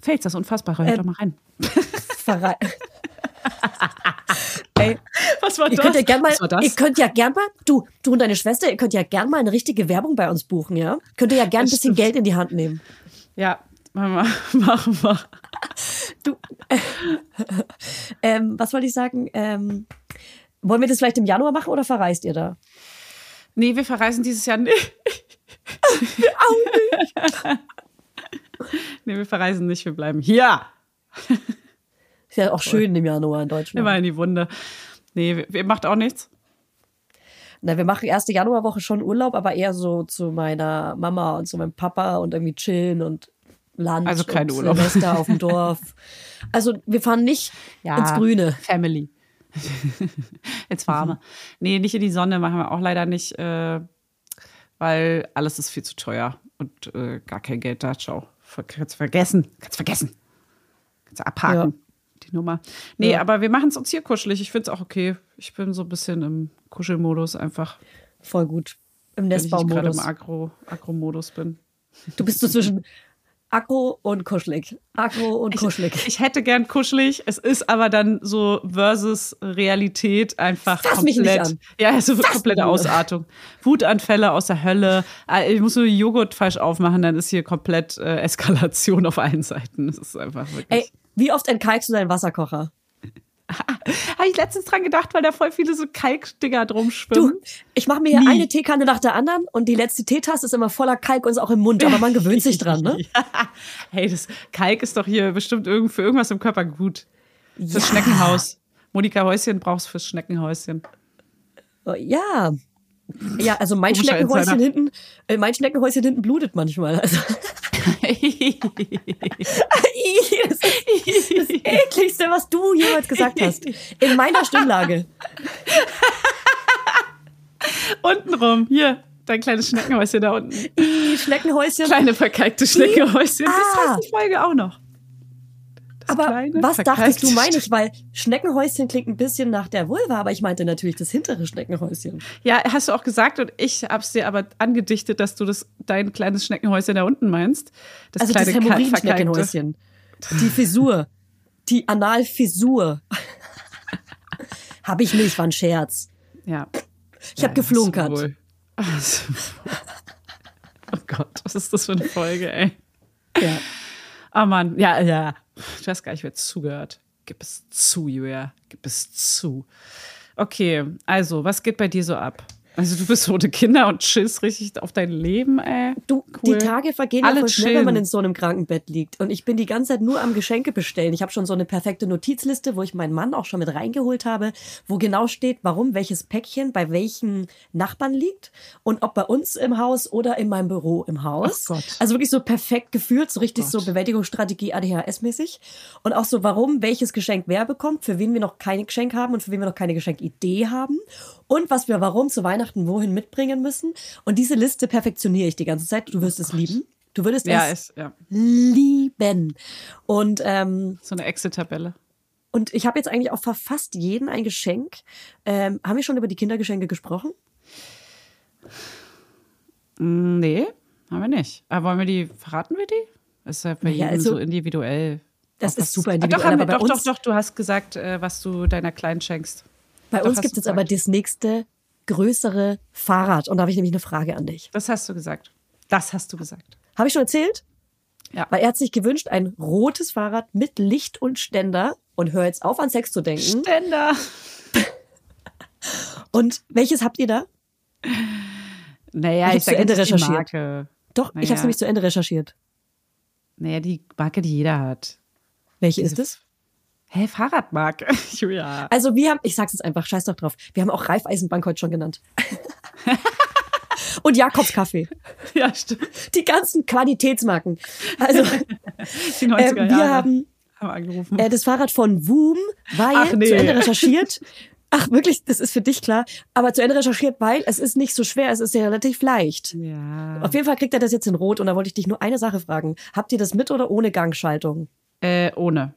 Fällt das Unfassbare? Hört Äh, doch mal rein. <laughs> Ey, Was war ihr könnt ja gern mal, das? ihr könnt ja gern mal, du, du und deine Schwester, ihr könnt ja gern mal eine richtige Werbung bei uns buchen, ja? Könnt ihr ja gern ein Das bisschen. Geld in die Hand nehmen. ja, machen wir. <laughs> Du, <laughs> ähm, was wollte ich sagen? Ähm, wollen wir das vielleicht im Januar machen oder verreist ihr da? Nee, wir verreisen dieses Jahr nicht. <laughs> nee, wir verreisen nicht. Wir bleiben hier. Ist ja auch schön im Januar in Deutschland. Immer in die Wunde. Nee, wir macht auch nichts. Na, wir machen erste Januarwoche schon Urlaub, aber eher so zu meiner Mama und zu meinem Papa und irgendwie chillen und Land Also kein Urlaub. Silvester auf dem <laughs> Dorf. Also wir fahren nicht ins Grüne. Family. <laughs> Ins Warme. Nee, nicht in die Sonne machen wir auch leider nicht, äh, weil alles ist viel zu teuer und äh, gar kein Geld da. Ciao. Kannst vergessen. Kannst vergessen. Kannst abhaken. Die Nummer. Nee, Ja. aber wir machen es uns hier kuschelig. Ich finde es auch okay. Ich bin so ein bisschen im Kuschelmodus einfach, Voll gut. Im wenn ich gerade im Nestbaumodus. Agro- Agro-Modus bin. Du bist so zwischen Akku und kuschelig. Akku und kuschelig. Ich hätte gern kuschelig, es ist aber dann so versus Realität einfach Fass mich komplett. Ja, also Fass komplette Ausartung. Wutanfälle aus der Hölle. Äh, Ich muss nur Joghurt falsch aufmachen, dann ist hier komplett äh, Eskalation auf allen Seiten. Das ist einfach wirklich. Ey, wie oft entkalkst du deinen Wasserkocher? <laughs> Habe ich letztens dran gedacht, weil da voll viele so Kalkdinger drum schwimmen. Du, ich mache mir hier eine Teekanne nach der anderen und die letzte Teetasse ist immer voller Kalk und ist auch im Mund, aber man gewöhnt sich dran, ne? Ja. <laughs> Hey, das Kalk ist doch hier bestimmt irgend, für irgendwas im Körper gut. Fürs Schneckenhaus. Monika Häuschen brauchst fürs Schneckenhäuschen. Oh, Ja. Ja, also mein Komischer Schneckenhäuschen hinten, äh, mein Schneckenhäuschen hinten blutet manchmal. Also, das, ist das ekligste, was du jemals gesagt hast. In meiner Stimmlage. Untenrum, hier, dein kleines Schneckenhäuschen da unten. Schneckenhäuschen. Kleine verkalkte Schneckenhäuschen. Das Ah. heißt die Folge auch noch. Das aber kleine, was dachtest du, meine ich? Weil Schneckenhäuschen klingt ein bisschen nach der Vulva, aber ich meinte natürlich das hintere Schneckenhäuschen. Ja, hast du auch gesagt und ich hab's dir aber angedichtet, dass du das dein kleines Schneckenhäuschen da unten meinst. Das Also das kleine verkalkte. Hämorrhoiden-Schneckenhäuschen. Die Fissur. Die Analfissur. Habe ich nicht, war ein Scherz. Ja. Ich habe geflunkert. Also, <laughs> oh Gott, was ist das für eine Folge, ey? Ja. Oh Mann, ja, ja. Ich weiß gar nicht, wer zugehört. Gib es zu, Julia. Gib es zu. Okay, also, was geht bei dir so ab? Also, du bist ohne Kinder und chillst richtig auf dein Leben, ey. Du, Cool. die Tage vergehen Alle ja voll schnell, wenn man chillen. in so einem Krankenbett liegt. Und ich bin die ganze Zeit nur am Geschenke bestellen. Ich habe schon so eine perfekte Notizliste, wo ich meinen Mann auch schon mit reingeholt habe, wo genau steht, warum welches Päckchen bei welchen Nachbarn liegt und ob bei uns im Haus oder in meinem Büro im Haus. Gott. Also wirklich so perfekt gefühlt, so richtig so Gott. Bewältigungsstrategie ADHS-mäßig. Und auch so, warum welches Geschenk wer bekommt, für wen wir noch kein Geschenk haben und für wen wir noch keine Geschenkidee haben. Und was wir warum zu Weihnachten wohin mitbringen müssen. Und diese Liste perfektioniere ich die ganze Zeit. Du wirst es lieben. Du würdest Ja, es ist, ja. lieben. Und, ähm, So eine Exit-Tabelle. und ich habe jetzt eigentlich auch für fast jeden ein Geschenk. Ähm, haben wir schon über die Kindergeschenke gesprochen? Nee, haben wir nicht. Aber wollen wir die, verraten wir die? Das ist ja bei Naja, jedem also, so individuell. das ist super Ah, individuell, Doch, haben wir, doch, doch, doch, du hast gesagt, äh, was du deiner Kleinen schenkst. Bei uns gibt es aber das nächste größere Fahrrad. Und da habe ich nämlich eine Frage an dich. Das hast du gesagt. Das hast du gesagt. Habe ich schon erzählt? Ja. Weil er hat sich gewünscht, ein rotes Fahrrad mit Licht und Ständer. Und hör jetzt auf, an Sex zu denken. Ständer. <laughs> Und welches habt ihr da? Naja, Ich ich, zu Ende recherchiert. Marke. Doch, ich habe Naja. es nämlich zu Ende recherchiert. Naja, die Marke, die jeder hat. Welche Diese ist es? Hä, Fahrradmarke? <laughs> Julia. Also wir haben, ich sag's jetzt einfach, scheiß doch drauf. Wir haben auch Raiffeisenbank heute schon genannt. <laughs> Und Jakobs Kaffee. Ja, stimmt. Die ganzen Qualitätsmarken. Also <laughs> Die 90er ähm, wir Jahre haben haben angerufen. äh, das Fahrrad von Woom, weil Ach, nee. zu Ende recherchiert. Ach, wirklich, das ist für dich klar. Aber zu Ende recherchiert, weil es ist nicht so schwer, es ist ja relativ leicht. ja. Auf jeden Fall kriegt er das jetzt in Rot und da wollte ich dich nur eine Sache fragen. Habt ihr das mit oder ohne Gangschaltung? Äh, ohne.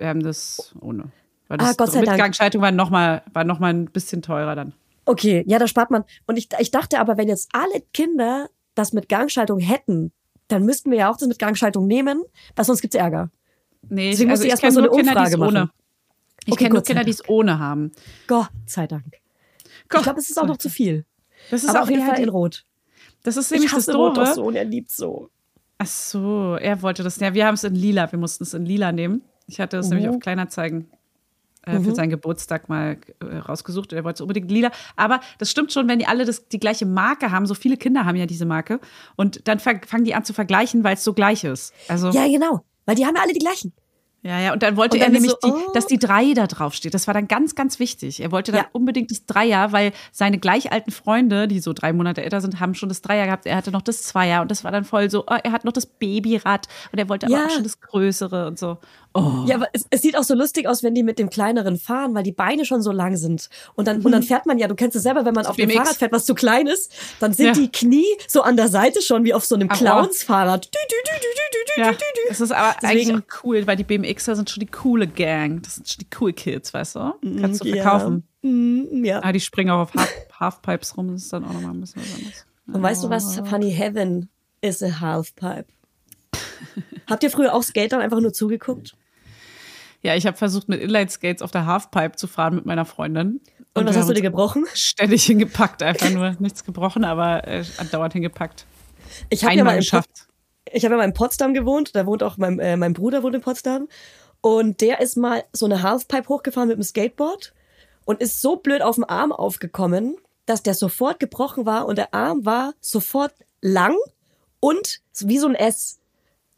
Wir haben das ohne. Weil Ah, das Gott sei Dank. Mitgangschaltung war nochmal war noch mal ein bisschen teurer dann. Okay, ja, da spart man. Und ich, ich dachte aber, wenn jetzt alle Kinder das mit Gangschaltung hätten, dann müssten wir ja auch das mit Gangschaltung nehmen, weil sonst gibt's Ärger. Nee, Deswegen musste ich erst mal kenn so eine nur Kinder, es Umfrage ohne. machen. Ich Okay, kenne nur Gott Kinder, die es ohne haben. Gott sei Dank. Ich glaube, es ist auch noch zu viel. Das ist aber auch auf jeden Fall in Rot. Das ist Ich nämlich das hasse Rot Doofe. so und er liebt so. Ach so, er wollte das. Ja, wir haben es in lila. Wir mussten es in lila nehmen. Ich hatte es nämlich Mhm. auf Kleinanzeigen äh, für seinen Geburtstag mal äh, rausgesucht. Er wollte es unbedingt lila. Aber das stimmt schon, wenn die alle das, die gleiche Marke haben. So viele Kinder haben ja diese Marke. Und dann fang- fangen die an zu vergleichen, weil es so gleich ist. Also Ja, genau. Weil die haben ja alle die gleichen. Ja, ja, und dann wollte Und er dann ist nämlich, so, die, oh. dass die drei da drauf steht. Das war dann ganz, ganz wichtig. Er wollte dann Ja. unbedingt das Dreier, weil seine gleich alten Freunde, die so drei Monate älter sind, haben schon das Dreier gehabt. Er hatte noch das Zweier und das war dann voll so, oh, er hat noch das Babyrad und er wollte aber Ja. auch schon das Größere und so. Oh. Ja, aber es, es sieht auch so lustig aus, wenn die mit dem kleineren fahren, weil die Beine schon so lang sind. Und dann, und dann fährt man ja, du kennst es selber, wenn man auf dem BMX. Fahrrad fährt, was zu klein ist, dann sind Ja. die Knie so an der Seite schon wie auf so einem oh. Clownsfahrrad. Ja, das ist aber Deswegen- eigentlich auch cool, weil die BMXer sind schon die coole Gang. Das sind schon die cool Kids, weißt du? Kannst du Ja. verkaufen. Mm, ja. Ah, die springen auch auf Half Halfpipes rum. Das ist dann auch nochmal ein bisschen was anderes. Und weißt du was? Funny Heaven is a halfpipe. Habt ihr früher auch Skatern einfach nur zugeguckt? Ja, ich habe versucht, mit Inline-Skates auf der Halfpipe zu fahren mit meiner Freundin. Und, was wir hast du dir gebrochen? Ständig hingepackt, einfach nur. <laughs> Nichts gebrochen, aber äh, andauernd hingepackt. Ich habe ja mal geschafft. ich habe ja mal in Potsdam gewohnt, da wohnt auch mein, äh, mein Bruder wohnt in Potsdam und der ist mal so eine Halfpipe hochgefahren mit dem Skateboard und ist so blöd auf dem Arm aufgekommen, dass der sofort gebrochen war und der Arm war sofort lang und wie so ein S.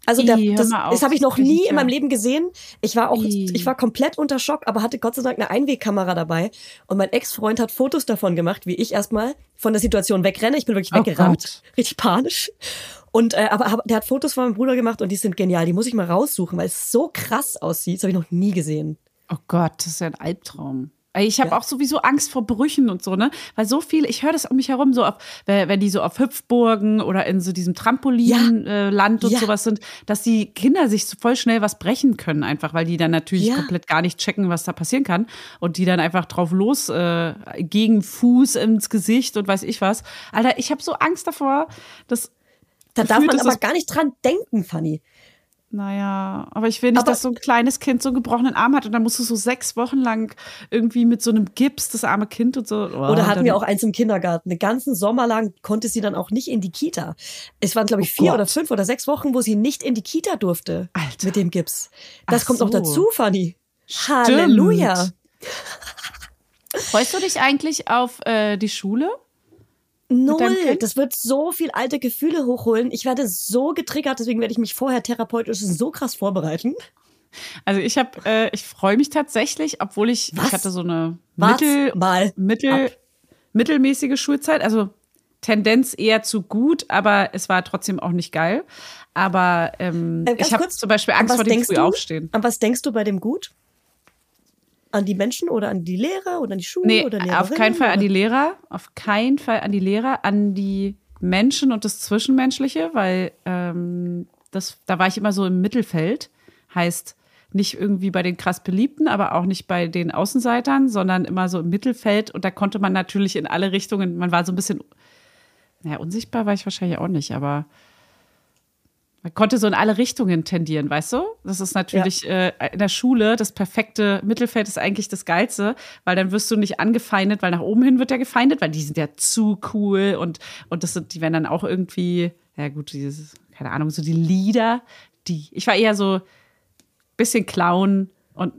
Also der, das, das habe ich noch nie in meinem. Leben gesehen. Ich war auch, Ih. ich war komplett unter Schock, aber hatte Gott sei Dank eine Einwegkamera dabei. Und mein Ex-Freund hat Fotos davon gemacht, wie ich erstmal von der Situation wegrenne. Ich bin wirklich Oh weggerannt, Gott. richtig panisch. Und äh, aber, aber der hat Fotos von meinem Bruder gemacht und die sind genial. Die muss ich mal raussuchen, weil es so krass aussieht. Das habe ich noch nie gesehen. Oh Gott, das ist ja ein Albtraum. Ich habe auch sowieso Angst vor Brüchen und so, ne? Weil so viel, ich höre das um mich herum, so auf, wenn die so auf Hüpfburgen oder in so diesem Trampolinland äh, Land und Ja. sowas sind, dass die Kinder sich so voll schnell was brechen können, einfach, weil die dann natürlich Ja. komplett gar nicht checken, was da passieren kann. Und die dann einfach drauf los, äh, gegen Fuß ins Gesicht und weiß ich was. Alter, ich habe so Angst davor, dass. Da darf gefühlt man aber gar nicht dran denken, Fanny. Naja, aber ich will nicht, Aber- dass so ein kleines Kind so einen gebrochenen Arm hat und dann musst du so sechs Wochen lang irgendwie mit so einem Gips, das arme Kind und so. Oh, Oder hatten wir auch eins im Kindergarten. Den ganzen Sommer lang konnte sie dann auch nicht in die Kita. Es waren, glaube ich, Oh vier Gott. oder fünf oder sechs Wochen, wo sie nicht in die Kita durfte. Alter. Mit dem Gips. Das Ach kommt so. dazu, Fanny. Halleluja. Freust du dich eigentlich auf äh, die Schule? Null. Das wird so viel alte Gefühle hochholen. Ich werde so getriggert, deswegen werde ich mich vorher therapeutisch so krass vorbereiten. Also ich habe, äh, ich freue mich tatsächlich, obwohl ich, Was? ich hatte so eine Wart's mittel, mal mittel, ab. mittelmäßige Schulzeit. Also Tendenz eher zu gut, aber es war trotzdem auch nicht geil. Aber ähm, Äh, ganz ich habe zum Beispiel an Angst vor dem denkst früh du? aufstehen. An was denkst du bei dem Gut? An die Menschen oder an die Lehrer oder an die Schule Nee, oder auf keinen Fall an die? Lehrer, auf keinen Fall an die Lehrer, an die Menschen und das Zwischenmenschliche, weil ähm, das, da war ich immer so im Mittelfeld. Heißt, nicht irgendwie bei den krass Beliebten, aber auch nicht bei den Außenseitern, sondern immer so im Mittelfeld. Und da konnte man natürlich in alle Richtungen, man war so ein bisschen, naja, unsichtbar war ich wahrscheinlich auch nicht, aber man konnte so in alle Richtungen tendieren, weißt du? Das ist natürlich äh, in der Schule, das perfekte Mittelfeld ist eigentlich das Geilste, weil dann wirst du nicht angefeindet, weil nach oben hin wird ja gefeindet, weil die sind ja zu cool und, und das sind, die werden dann auch irgendwie, ja gut, dieses, keine Ahnung, so die Lieder, die, ich war eher so bisschen Clown und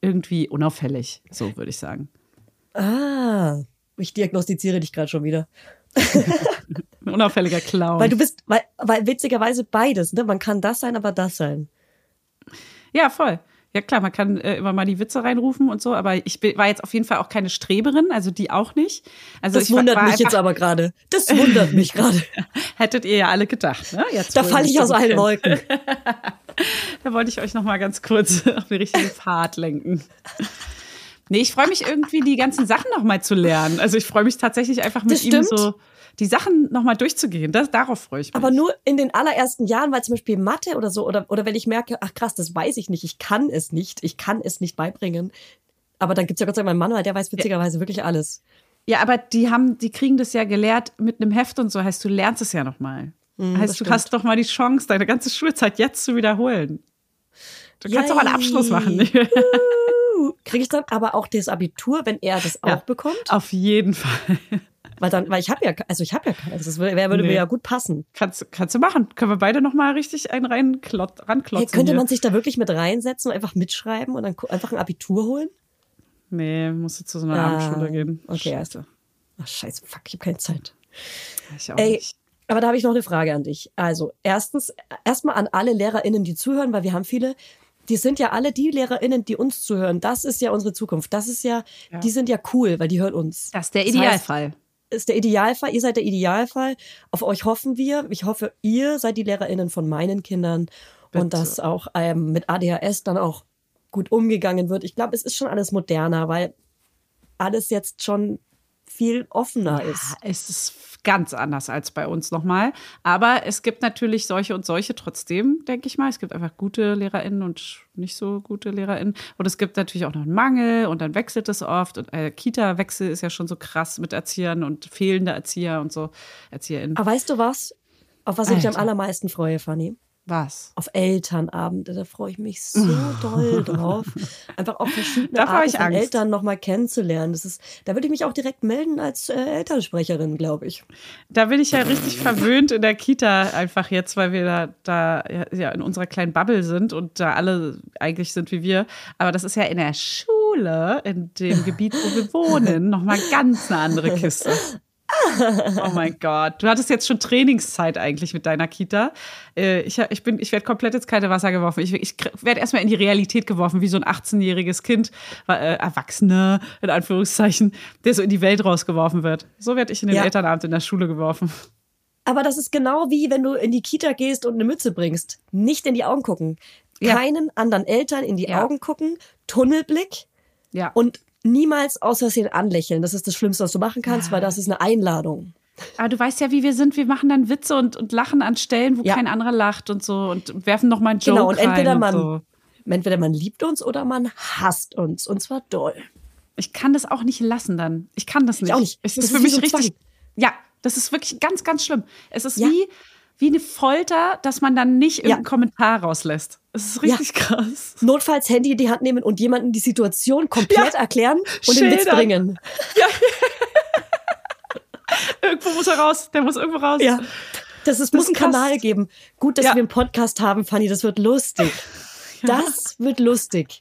irgendwie unauffällig, so würde ich sagen. Ah, ich diagnostiziere dich gerade schon wieder. Ein <laughs> unauffälliger Clown. Weil du bist, weil, weil witzigerweise beides, ne? Man kann das sein, aber das sein. Ja, voll. Ja klar, man kann äh, immer mal die Witze reinrufen und so, aber ich bin, war jetzt auf jeden Fall auch keine Streberin, also die auch nicht. Also Das wundert mich jetzt aber gerade. Das wundert mich <laughs> gerade. Hättet ihr ja alle gedacht, ne? Jetzt, Da falle ich aus allen. Wolken. <laughs> Da wollte ich euch noch mal ganz kurz auf den richtigen Pfad lenken. Nee, ich freue mich irgendwie, die ganzen Sachen noch mal zu lernen. Also ich freue mich tatsächlich einfach mit ihm so die Sachen noch mal durchzugehen. Das, darauf freue ich mich. Aber nur in den allerersten Jahren, weil zum Beispiel Mathe oder so, oder, oder wenn ich merke, ach krass, das weiß ich nicht, ich kann es nicht, ich kann es nicht beibringen. Aber dann gibt's ja Gott sei Dank meinen Mann, weil der weiß witzigerweise wirklich alles. Ja, aber die haben, die kriegen das ja gelehrt mit einem Heft und so. Heißt, du lernst es ja noch mal. Hm, das heißt, du stimmt. hast doch mal die Chance, deine ganze Schulzeit jetzt zu wiederholen. Du kannst auch einen Abschluss machen. <laughs> <laughs> Kriege ich dann aber auch das Abitur, wenn er das auch Ja. bekommt? Auf jeden Fall. Weil dann, weil ich habe ja, also ich habe ja keins. Das wär, würde Nee. mir ja gut passen. Kannst, kannst du machen. Können wir beide noch mal richtig einen rein klot, Hey, ranklotzen. könnte hier. man sich da wirklich mit reinsetzen und einfach mitschreiben und dann einfach ein Abitur holen? Nee, musst du zu so einer Ah, Abendschule gehen. okay. Scheiße. Ach, scheiße, fuck, ich habe keine Zeit. Ich auch Ey, nicht. aber da habe ich noch eine Frage an dich. Also, erstens, erstmal an alle LehrerInnen, die zuhören, weil wir haben viele, die sind ja alle die LehrerInnen, die uns zuhören. Das ist ja unsere Zukunft. Das ist ja, Ja. die sind ja cool, weil die hören uns. Das ist der Das Idealfall. ist der Idealfall. Ihr seid der Idealfall. Auf euch hoffen wir. Ich hoffe, ihr seid die LehrerInnen von meinen Kindern und Bitte. dass auch ähm, mit ADHS dann auch gut umgegangen wird. Ich glaube, es ist schon alles moderner, weil alles jetzt schon viel offener ist. Ja, es ist ganz anders als bei uns nochmal. Aber es gibt natürlich solche und solche trotzdem, denke ich mal. Es gibt einfach gute LehrerInnen und nicht so gute LehrerInnen. Und es gibt natürlich auch noch einen Mangel und dann wechselt es oft. Und äh, Kita-Wechsel ist ja schon so krass mit Erziehern und fehlende Erzieher und so, ErzieherInnen. Aber weißt du was? Auf was ich mich am Alter. allermeisten freue, Fanny? Was? Auf Elternabende, da freue ich mich so <laughs> doll drauf. Einfach auch verschiedene Arten von Angst. Eltern nochmal kennenzulernen. Das ist, da würde ich mich auch direkt melden als äh, Elternsprecherin, glaube ich. Da bin ich ja richtig verwöhnt in der Kita einfach jetzt, weil wir da, da ja- ja in unserer kleinen Bubble sind und da alle eigentlich sind wie wir. Aber das ist ja in der Schule, in dem Gebiet, wo wir wohnen, nochmal ganz eine andere Kiste. <laughs> <laughs> Oh mein Gott. Du hattest jetzt schon Trainingszeit eigentlich mit deiner Kita. Äh, Ich, ich, bin- ich werde komplett ins kalte Wasser geworfen. Ich, ich werde erstmal in die Realität geworfen, wie so ein 18-jähriges Kind, äh, Erwachsener, in Anführungszeichen, der so in die Welt rausgeworfen wird. So werde ich in den Ja. Elternabend in der Schule geworfen. Aber das ist genau wie wenn du in die Kita gehst und eine Mütze bringst. Nicht in die Augen gucken. Ja. Keinen anderen Eltern in die Ja. Augen gucken. Tunnelblick Ja. und niemals aus Versehen anlächeln. Das ist das Schlimmste, was du machen kannst, weil das ist eine Einladung. Aber du weißt ja, wie wir sind. Wir machen dann Witze und, und lachen an Stellen, wo Ja. kein anderer lacht und so und werfen noch mal einen Joke Genau, und entweder rein man, und so. entweder man liebt uns oder man hasst uns. Und zwar doll. Ich kann das auch nicht lassen dann. Ich kann das nicht. auch nicht. Es Das ist ist für wie mich richtig. Zwang. Ja, das ist wirklich ganz, ganz schlimm. Es ist Ja. wie, wie eine Folter, dass man dann nicht Ja. irgendeinen Kommentar rauslässt. Es ist richtig krass. Notfalls Handy in die Hand nehmen und jemanden die Situation komplett erklären und den Witz Schildern. bringen. <laughs> Irgendwo muss er raus. Der muss irgendwo raus. Ja. Das ist, Das muss einen krass. Kanal geben. Gut, dass Ja. wir einen Podcast haben, Fanny. Das wird lustig. Das wird lustig.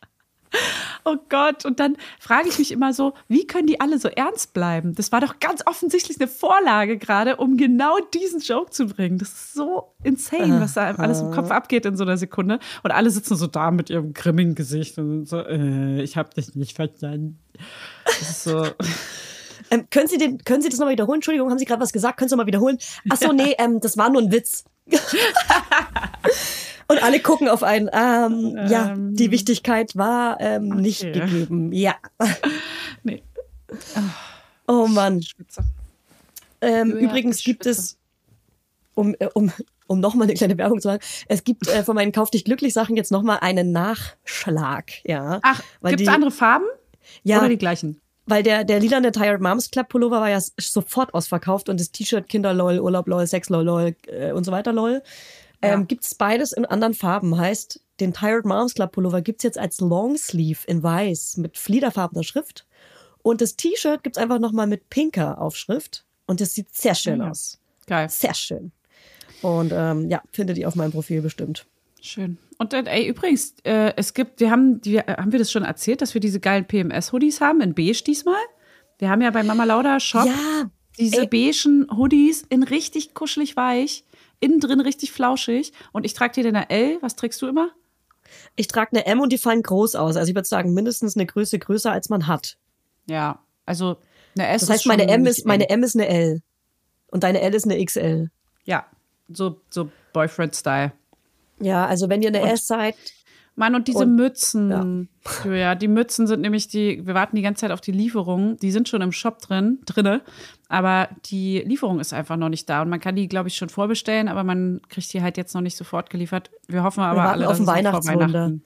<laughs> Oh Gott. Und dann frage ich mich immer so, wie können die alle so ernst bleiben? Das war doch ganz offensichtlich eine Vorlage gerade, um genau diesen Joke zu bringen. Das ist so insane, was da alles im Kopf abgeht in so einer Sekunde. Und alle sitzen so da mit ihrem grimmigen Gesicht und so, äh, ich habe dich nicht verstanden. Das ist so. <laughs> Ähm, können, Sie den, können Sie das nochmal wiederholen? Entschuldigung, haben Sie gerade was gesagt? Können Sie mal wiederholen? Ach so, <laughs> nee, ähm, das war nur ein Witz. Und alle gucken auf einen. Ähm, ja, Ähm, die Wichtigkeit war ähm, nicht okay. gegeben. Ja. <laughs> Nee. Oh Mann. Spitze. Ähm, Ja, übrigens gibt Spitze. es, um, äh, um, um nochmal eine kleine Werbung zu machen, es gibt äh, von meinen Kauf dich glücklich Sachen jetzt nochmal einen Nachschlag. Ja. Ach, weil gibt es andere Farben? Ja, Oder die gleichen? weil der, der lilane Tired Moms Club Pullover war ja sofort ausverkauft und das T-Shirt Kinder lol, Urlaub lol, Sex lol, lol äh, und so weiter lol. Ähm, Ja. Gibt's beides in anderen Farben. Heißt, den Tired Moms Club Pullover gibt's jetzt als Longsleeve in weiß mit fliederfarbener Schrift. Und das T-Shirt gibt's einfach nochmal mit pinker Aufschrift. Und das sieht sehr schön Ja. aus. Geil. Sehr schön. Und ähm, ja, findet ihr auf meinem Profil bestimmt. Schön. Und dann, ey, übrigens, äh, es gibt, wir haben, die, äh, haben wir das schon erzählt, dass wir diese geilen PMS-Hoodies haben, in beige diesmal? Wir haben ja bei Mama Lauda Shop Ja, diese ey. beigen Hoodies in richtig kuschelig weich, innen drin richtig flauschig. Und ich trage dir den L. Was trägst du immer? ich trage eine M und die fallen groß aus. Also ich würde sagen, mindestens eine Größe größer, als man hat. Ja, also eine S Das heißt, meine M ist, meine. M ist eine L. Und deine L ist eine XL. Ja, so, so Boyfriend-Style. Ja, also wenn ihr eine S seid, Mann, und diese Und- Mützen, Julia, die Mützen sind nämlich die, wir warten die ganze Zeit auf die Lieferung. Die sind schon im Shop drin, drinne, aber die Lieferung ist einfach noch nicht da. Und man kann die, glaube ich, schon vorbestellen, aber man kriegt die halt jetzt noch nicht sofort geliefert. Wir hoffen aber warten alle, auf dass es vor Weihnachtswunder. Weihnachten.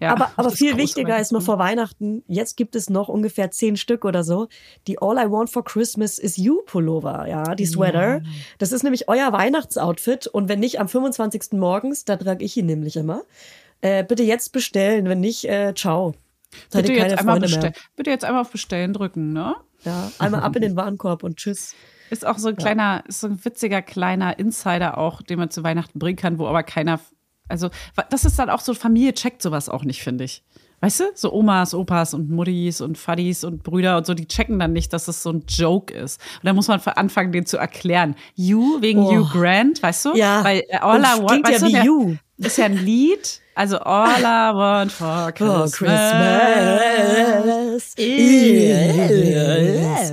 Ja, aber, <laughs> aber viel wichtiger ist noch vor Weihnachten, jetzt gibt es noch ungefähr zehn Stück oder so, die All I Want for Christmas is You Pullover, ja, die Sweater. Das ist nämlich euer Weihnachtsoutfit und wenn nicht am 25. morgens, da trage ich ihn nämlich immer, äh, bitte jetzt bestellen, wenn nicht, äh, ciao. Seid Bitte jetzt, einmal bitte jetzt einmal auf Bestellen drücken, ne? Ja, einmal ab in den Warenkorb und tschüss. Ist auch so ein kleiner, ist so ein witziger kleiner Insider auch, den man zu Weihnachten bringen kann, wo aber keiner, also das ist dann auch so, Familie checkt sowas auch nicht, finde ich. Weißt du, so Omas, Opas und Muttis und Fadis und Brüder und so, die checken dann nicht, dass es so ein Joke ist. Und dann muss man anfangen, den zu erklären. You wegen Oh. Hugh Grant, weißt du? Ja. Weil All I Want, klingt ja weißt du, wie der, You. ist ja ein Lied. Also All I Want for <laughs> Christmas. Christmas. is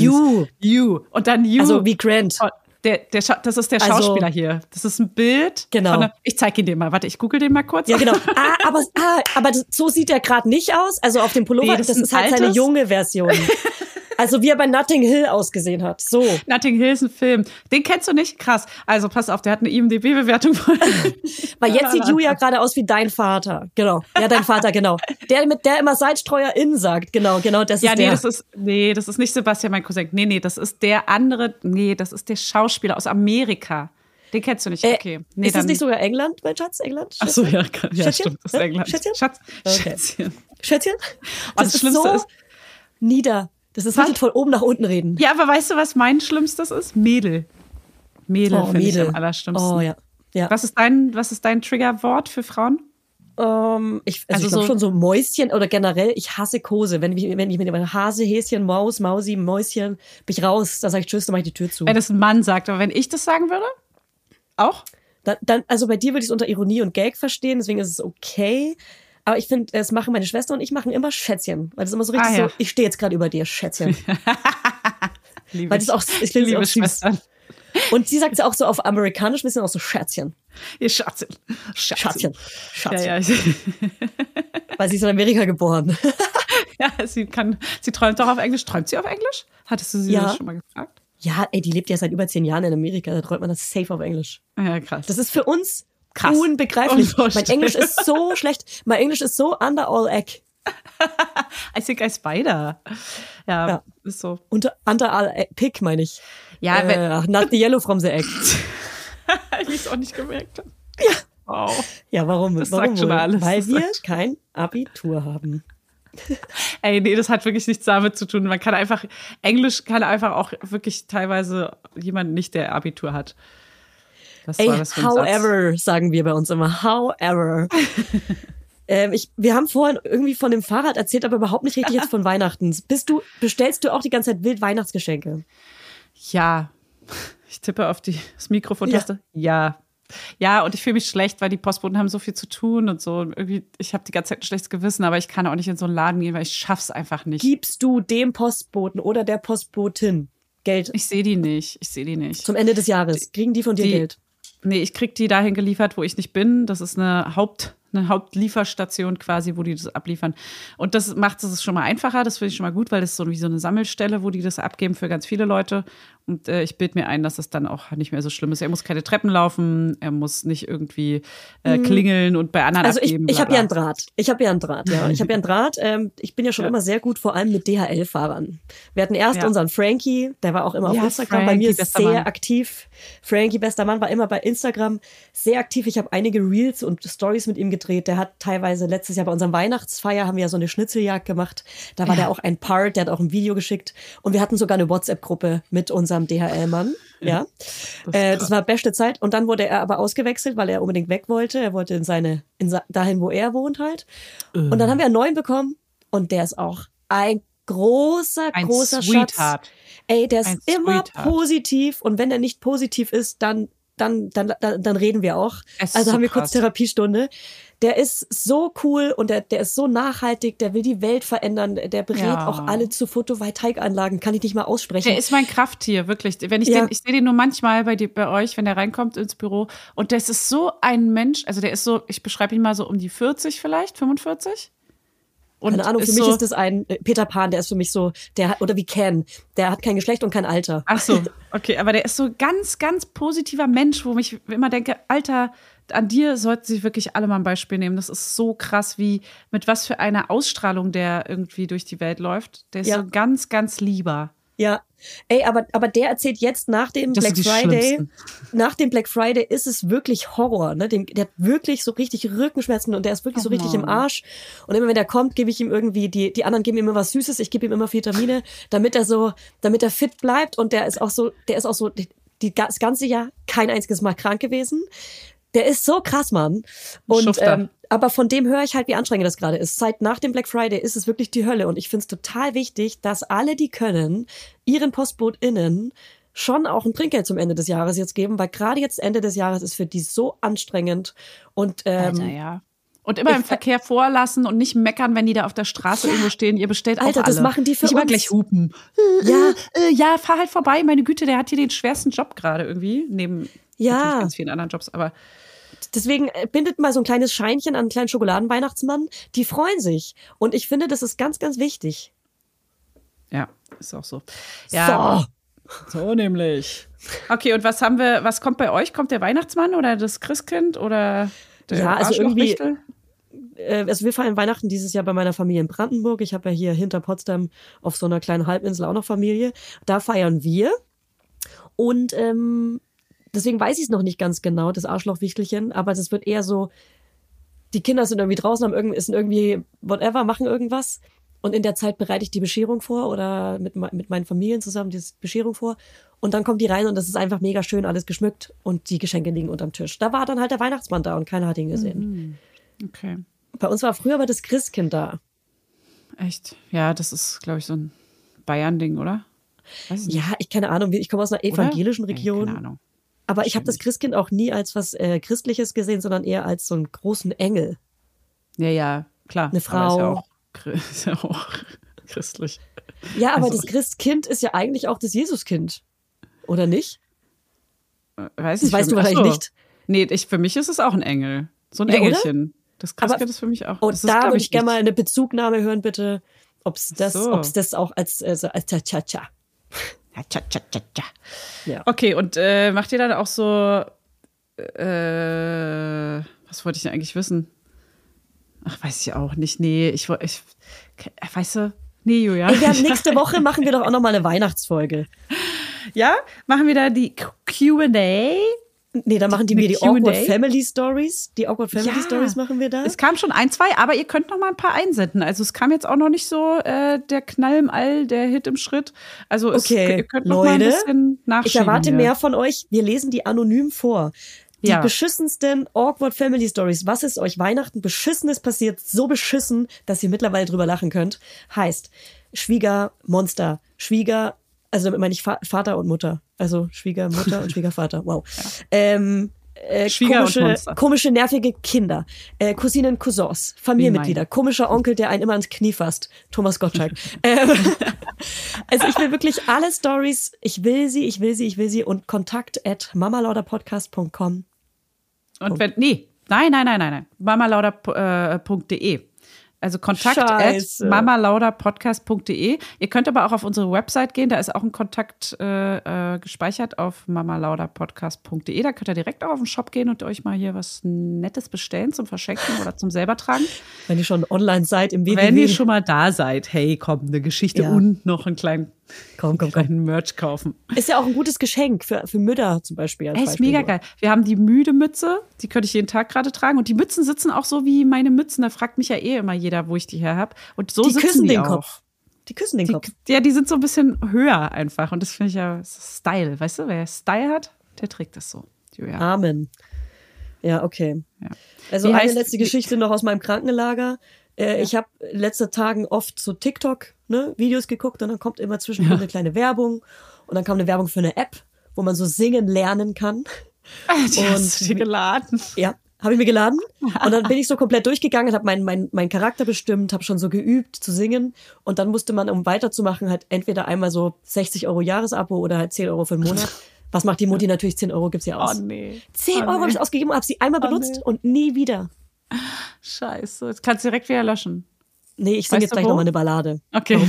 You. You. Und dann You. Also wie Grant. Oh, Der, der, das ist der Also- Schauspieler hier. Das ist ein Bild. Genau. Von einer, ich zeige ihn dir mal. Warte, ich google den mal kurz. Ja, genau. <laughs> Ah, aber, ah, aber so sieht er gerade nicht aus. Also auf dem Pullover, Nee, das das, ist halt seine altes. junge Version. <laughs> Also wie er bei Notting Hill ausgesehen hat. So. Notting Hill ist ein Film. Den kennst du nicht? Krass. Also pass auf, der hat eine IMDb-Bewertung. <laughs> Weil jetzt sieht Julia gerade aus wie dein Vater. Genau. Ja, dein Vater, genau. Der, mit der immer Salzstreuer in sagt. Genau, genau, das ja, ist nee, der. das ist, nee, das ist nicht Sebastian, mein Cousin. Nee, nee, das ist der andere, nee, das ist der Schauspieler aus Amerika. Den kennst du nicht, Äh, okay. Nee, ist das nicht sogar England, mein Schatz? England? Ach so, ja, ja Schätzchen? stimmt, das ist? England. Schätzchen? Schatz, Okay. Schätzchen. Schätzchen? das ist Schlimmste so ist- nieder. Das ist richtig von oben nach unten reden. Ja, aber weißt du, was mein Schlimmstes ist? Mädel. Mädel Oh, finde ich Mädel. am allerschlimmsten. Oh ja. ja. Was ist dein, was ist dein Triggerwort für Frauen? Ähm, ich also Also ich glaube so- schon so Mäuschen oder generell, ich hasse Kose. Wenn ich, wenn ich mit dem Hase, Häschen, Maus, Mausi, Mäuschen, bin ich raus, da sage ich Tschüss, dann mache ich die Tür zu. Wenn es ein Mann sagt, aber wenn ich das sagen würde? Auch? Dann, dann, also bei dir würde ich es unter Ironie und Gag verstehen, deswegen ist es okay. Aber ich finde, es machen meine Schwester und ich machen immer Schätzchen. Weil das ist immer so richtig Ah, ja. so, ich stehe jetzt gerade über dir, Schätzchen. <laughs> Liebe Weil das auch, ich finde liebe es auch süß. Schwestern. Und sie sagt es auch so auf Amerikanisch, ein bisschen auch so Schätzchen. Ihr Schatzchen. Schatzchen. Schatzchen. Ja, ja, Weil sie ist in Amerika geboren. <laughs> ja, sie kann, sie träumt doch auf Englisch. Träumt sie auf Englisch? Hattest du sie Ja. schon mal gefragt? Ja, ey, die lebt ja seit über zehn Jahren in Amerika, da träumt man das safe auf Englisch. Ja, krass. Das ist für uns Krass. unbegreiflich. Mein. Englisch ist so <laughs> schlecht. Mein Englisch ist so under all egg. I think I spider. Ja, Ja. ist so. Unter, under all egg, pick, meine ich. Ja, wenn, äh, not the yellow from the egg. <laughs> ich es auch nicht gemerkt habe. Ja. Wow. Ja, warum? Das warum sagt schon wohl? alles. Weil wir kein Abitur haben. <laughs> Ey, nee, das hat wirklich nichts damit zu tun. Man kann einfach, Englisch kann einfach auch wirklich teilweise jemand nicht, der Abitur hat. Was Ey, war das für ein Satz? however, sagen wir bei uns immer. However. <laughs> ähm, ich, wir haben vorhin irgendwie von dem Fahrrad erzählt, aber überhaupt nicht richtig jetzt von Weihnachten. Bist du, bestellst du auch die ganze Zeit wild Weihnachtsgeschenke? Ja. Ich tippe auf die das Mikrofontaste. Ja. ja. und ich fühle mich schlecht, weil die Postboten haben so viel zu tun und so. Und irgendwie, ich habe die ganze Zeit ein schlechtes Gewissen, aber ich kann auch nicht in so einen Laden gehen, weil ich schaff's einfach nicht. Gibst du dem Postboten oder der Postbotin Geld Ich sehe die nicht. Ich sehe die nicht. zum Ende des Jahres? Kriegen die von dir die- Geld? Nee, ich krieg die dahin geliefert, wo ich nicht bin. Das ist eine Haupt, eine Hauptlieferstation quasi, wo die das abliefern. Und das macht es schon mal einfacher. Das finde ich schon mal gut, weil das ist so wie so eine Sammelstelle, wo die das abgeben für ganz viele Leute. Und äh, ich bilde mir ein, dass das dann auch nicht mehr so schlimm ist. Er muss keine Treppen laufen, er muss nicht irgendwie äh, klingeln und bei anderen Also ich, abgeben. ich bla, habe ja einen. Draht. Ich habe ja einen Draht, ja. Ich habe ja einen Draht. Ähm, ich bin ja schon Ja. immer sehr gut, vor allem mit DHL-Fahrern. Wir hatten erst Ja. unseren Frankie, der war auch immer auf Instagram bei Frankie, mir bester sehr Mann. aktiv. Frankie, bester Mann, war immer bei Instagram sehr aktiv. Ich habe einige Reels und Stories mit ihm gedreht. Der hat teilweise letztes Jahr bei unserem Weihnachtsfeier haben wir ja so eine Schnitzeljagd gemacht. Da war der auch ein Part, der hat auch ein Video geschickt. Und wir hatten sogar eine WhatsApp-Gruppe mit unserem DHL-Mann. Ja. Das Äh, das war beste Zeit. Und dann wurde er aber ausgewechselt, weil er unbedingt weg wollte. Er wollte in seine, in sa- dahin, wo er wohnt halt. Und dann haben wir einen neuen bekommen. Und der ist auch ein großer, Ein großer Sweetheart. Schatz. Ey, der ist Ein immer Sweetheart. positiv. Und wenn er nicht positiv ist, dann, dann, dann, dann, dann reden wir auch. Also so haben wir krass. kurz Therapiestunde. Der ist so cool und der, der ist so nachhaltig, der will die Welt verändern, der berät Ja. auch alle zu Photovoltaikanlagen, kann ich nicht mal aussprechen. Der ist mein Krafttier, wirklich. Wenn ich Ja. den, ich sehe den nur manchmal bei, die, bei euch, wenn der reinkommt ins Büro. Und das ist so ein Mensch, also der ist so, ich beschreibe ihn mal so um die 40 vielleicht, 45. Und Keine Ahnung, für mich so, ist das ein äh, Peter Pan, der ist für mich so, der hat, oder wie Ken, der hat kein Geschlecht und kein Alter. Ach so, <laughs> okay, aber der ist so ganz, ganz positiver Mensch, wo ich immer denke, Alter, an dir sollten sich wirklich alle mal ein Beispiel nehmen. Das ist so krass, wie mit was für einer Ausstrahlung der irgendwie durch die Welt läuft. Der ist Ja. so ganz, ganz lieber. Ja. Ey, aber, aber der erzählt jetzt nach dem Das Black Friday, nach dem Black Friday ist es wirklich Horror, ne? Dem, der hat wirklich so richtig Rückenschmerzen und der ist wirklich so Oh richtig im Mann. Arsch. Und immer wenn der kommt, gebe ich ihm irgendwie, die, die anderen geben ihm immer was Süßes, ich gebe ihm immer Vitamine, damit er so, damit er fit bleibt und der ist auch so, der ist auch so, die, das ganze Jahr kein einziges Mal krank gewesen. Der ist so krass, Mann. Und Schufter. ähm, aber von dem höre ich halt, wie anstrengend das gerade ist. Seit nach dem Black Friday ist es wirklich die Hölle. Und ich finde es total wichtig, dass alle, die können, ihren PostbotInnen schon auch ein Trinkgeld zum Ende des Jahres jetzt geben, weil gerade jetzt Ende des Jahres ist für die so anstrengend. Und ähm, Alter, ja. Und immer im Verkehr vorlassen und nicht meckern, wenn die da auf der Straße irgendwo stehen. Ihr bestellt Alter, auch das alle. machen die für immer uns. gleich hupen. Ja. Äh, ja, fahr halt vorbei. Meine Güte, der hat hier den schwersten Job gerade irgendwie. Neben Ja. natürlich ganz vielen anderen Jobs. Aber Deswegen äh, bindet mal so ein kleines Scheinchen an einen kleinen Schokoladenweihnachtsmann. Die freuen sich. Und ich finde, das ist ganz, ganz wichtig. ja, ist auch so. Ja, So. so nämlich. Okay, und was haben wir, was kommt bei euch? Kommt der Weihnachtsmann oder das Christkind oder der Ja, also irgendwie- äh, also wir feiern Weihnachten dieses Jahr bei meiner Familie in Brandenburg. Ich habe ja hier hinter Potsdam auf so einer kleinen Halbinsel auch noch Familie. Da feiern wir. Und ähm, deswegen weiß ich es noch nicht ganz genau, das Arschlochwichtelchen, aber das wird eher so, die Kinder sind irgendwie draußen, haben irgendwie, sind irgendwie, whatever, machen irgendwas. Und in der Zeit bereite ich die Bescherung vor oder mit, mit meinen Familien zusammen die Bescherung vor. Und dann kommt die rein und das ist einfach mega schön, alles geschmückt und die Geschenke liegen unterm Tisch. Da war dann halt der Weihnachtsmann da und keiner hat ihn gesehen. Okay. Bei uns war früher aber das Christkind da. Echt? Ja, das ist, glaube ich, so ein Bayern-Ding, oder? Ja, ich keine Ahnung, ich komme aus einer Oder? evangelischen Nee, Region. keine Ahnung. Aber ich habe das Christkind auch nie als was äh, Christliches gesehen, sondern eher als so einen großen Engel. Ja, ja, klar. Eine Aber ist ja Frau. auch, <laughs> ist ja auch <laughs> christlich. Ja, aber Also- das Christkind ist ja eigentlich auch das Jesuskind. Oder nicht? Äh, Weiß Das nicht, weißt für du wahrscheinlich so. nicht. Nee, ich, für mich ist es auch ein Engel. So ein Ja, oder? Engelchen. Das Christkind ist für mich auch. Und das ist, da würde ich gerne mal eine Bezugnahme hören, bitte, ob es das, so. ob's das auch als, also als Cha-Cha-Cha. Ja, tja, tja, tja, tja. Ja. Okay, und äh, macht ihr dann auch so, äh, was wollte ich denn eigentlich wissen? Ach, weiß ich auch nicht. Nee, ich wollte, ich, weißt du, nee, Julia. Ey, wir haben nächste Woche machen wir doch auch noch mal eine Weihnachtsfolge. ja, machen wir da die Q&A? Nee, da machen die wir die? Awkward Family Stories. Die Awkward Family Stories machen wir da. Es kam schon ein, zwei, aber ihr könnt noch mal ein paar einsenden. Also es kam jetzt auch noch nicht so äh, der Knall im All, der Hit im Schritt. Also es, Okay, ihr könnt noch mal ein Leute, bisschen nachschieben. Ich erwarte hier. mehr von euch. Wir lesen die anonym vor. Die Ja. beschissensten Awkward Family Stories. Was ist euch Weihnachten beschissenes passiert? So beschissen, dass ihr mittlerweile drüber lachen könnt. Heißt Schwiegermonster. Schwieger, also damit meine ich Vater und Mutter. Also Schwiegermutter und <laughs> Schwiegervater. Wow. Ähm, äh, komische, komische, nervige Kinder, äh, Cousinen, Cousins, Familienmitglieder, komischer Onkel, der einen immer ans Knie fasst, Thomas Gottschalk. <laughs> ähm, <laughs> also ich will wirklich alle Stories, ich will sie, ich will sie, ich will sie und kontakt at mamalauderpodcast.com. Und wenn, nee, nein, nein, nein, nein, nein. mamalauder.de. Also kontakt at mamalauderpodcast.de. Ihr könnt aber auch auf unsere Website gehen, da ist auch ein Kontakt äh, äh, gespeichert auf mamalauderpodcast.de. Da könnt ihr direkt auch auf den Shop gehen und euch mal hier was Nettes bestellen zum Verschenken oder zum selber tragen. Wenn ihr schon online seid im www. Wenn ihr schon mal da seid, hey, komm, eine Geschichte Ja. und noch einen kleinen, komm, komm, komm. Merch kaufen. Ist ja auch ein gutes Geschenk für, für Mütter zum Beispiel. als Ey, ist Beispiel mega nur. geil. Wir haben die müde Mütze, die könnte ich jeden Tag gerade tragen. Und die Mützen sitzen auch so wie meine Mützen. Da fragt mich ja eh immer jeder, wo ich die her habe. Und so Die sitzen küssen die den auch. Kopf. Die küssen den Die, Kopf. ja, die sind so ein bisschen höher einfach. Und das finde ich ja ist Style. Weißt du, wer Style hat, der trägt das so. Julia. Amen. Ja, okay. Ja. Also Wie eine heißt- letzte Geschichte noch aus meinem Krankenlager. Äh, Ich habe in letzten Tagen oft so TikTok-Videos geguckt und dann kommt immer zwischendurch eine kleine Werbung und dann kam eine Werbung für eine App, wo man so singen lernen kann. Die hast du dir geladen. Ja, habe ich mir geladen. Und dann bin ich so komplett durchgegangen, habe meinen mein, mein Charakter bestimmt, habe schon so geübt zu singen. Und dann musste man, um weiterzumachen, halt entweder einmal so 60 Euro Jahresabo oder halt 10 Euro für den Monat. Was macht die Mutti? Natürlich 10 Euro gibt's ja Oh aus. nee. 10 oh, Euro habe ich ausgegeben, habe sie einmal Oh, benutzt nee. und nie wieder. Scheiße. Jetzt kannst du direkt wieder löschen. Nee, ich singe jetzt gleich nochmal eine Ballade. Okay. <laughs>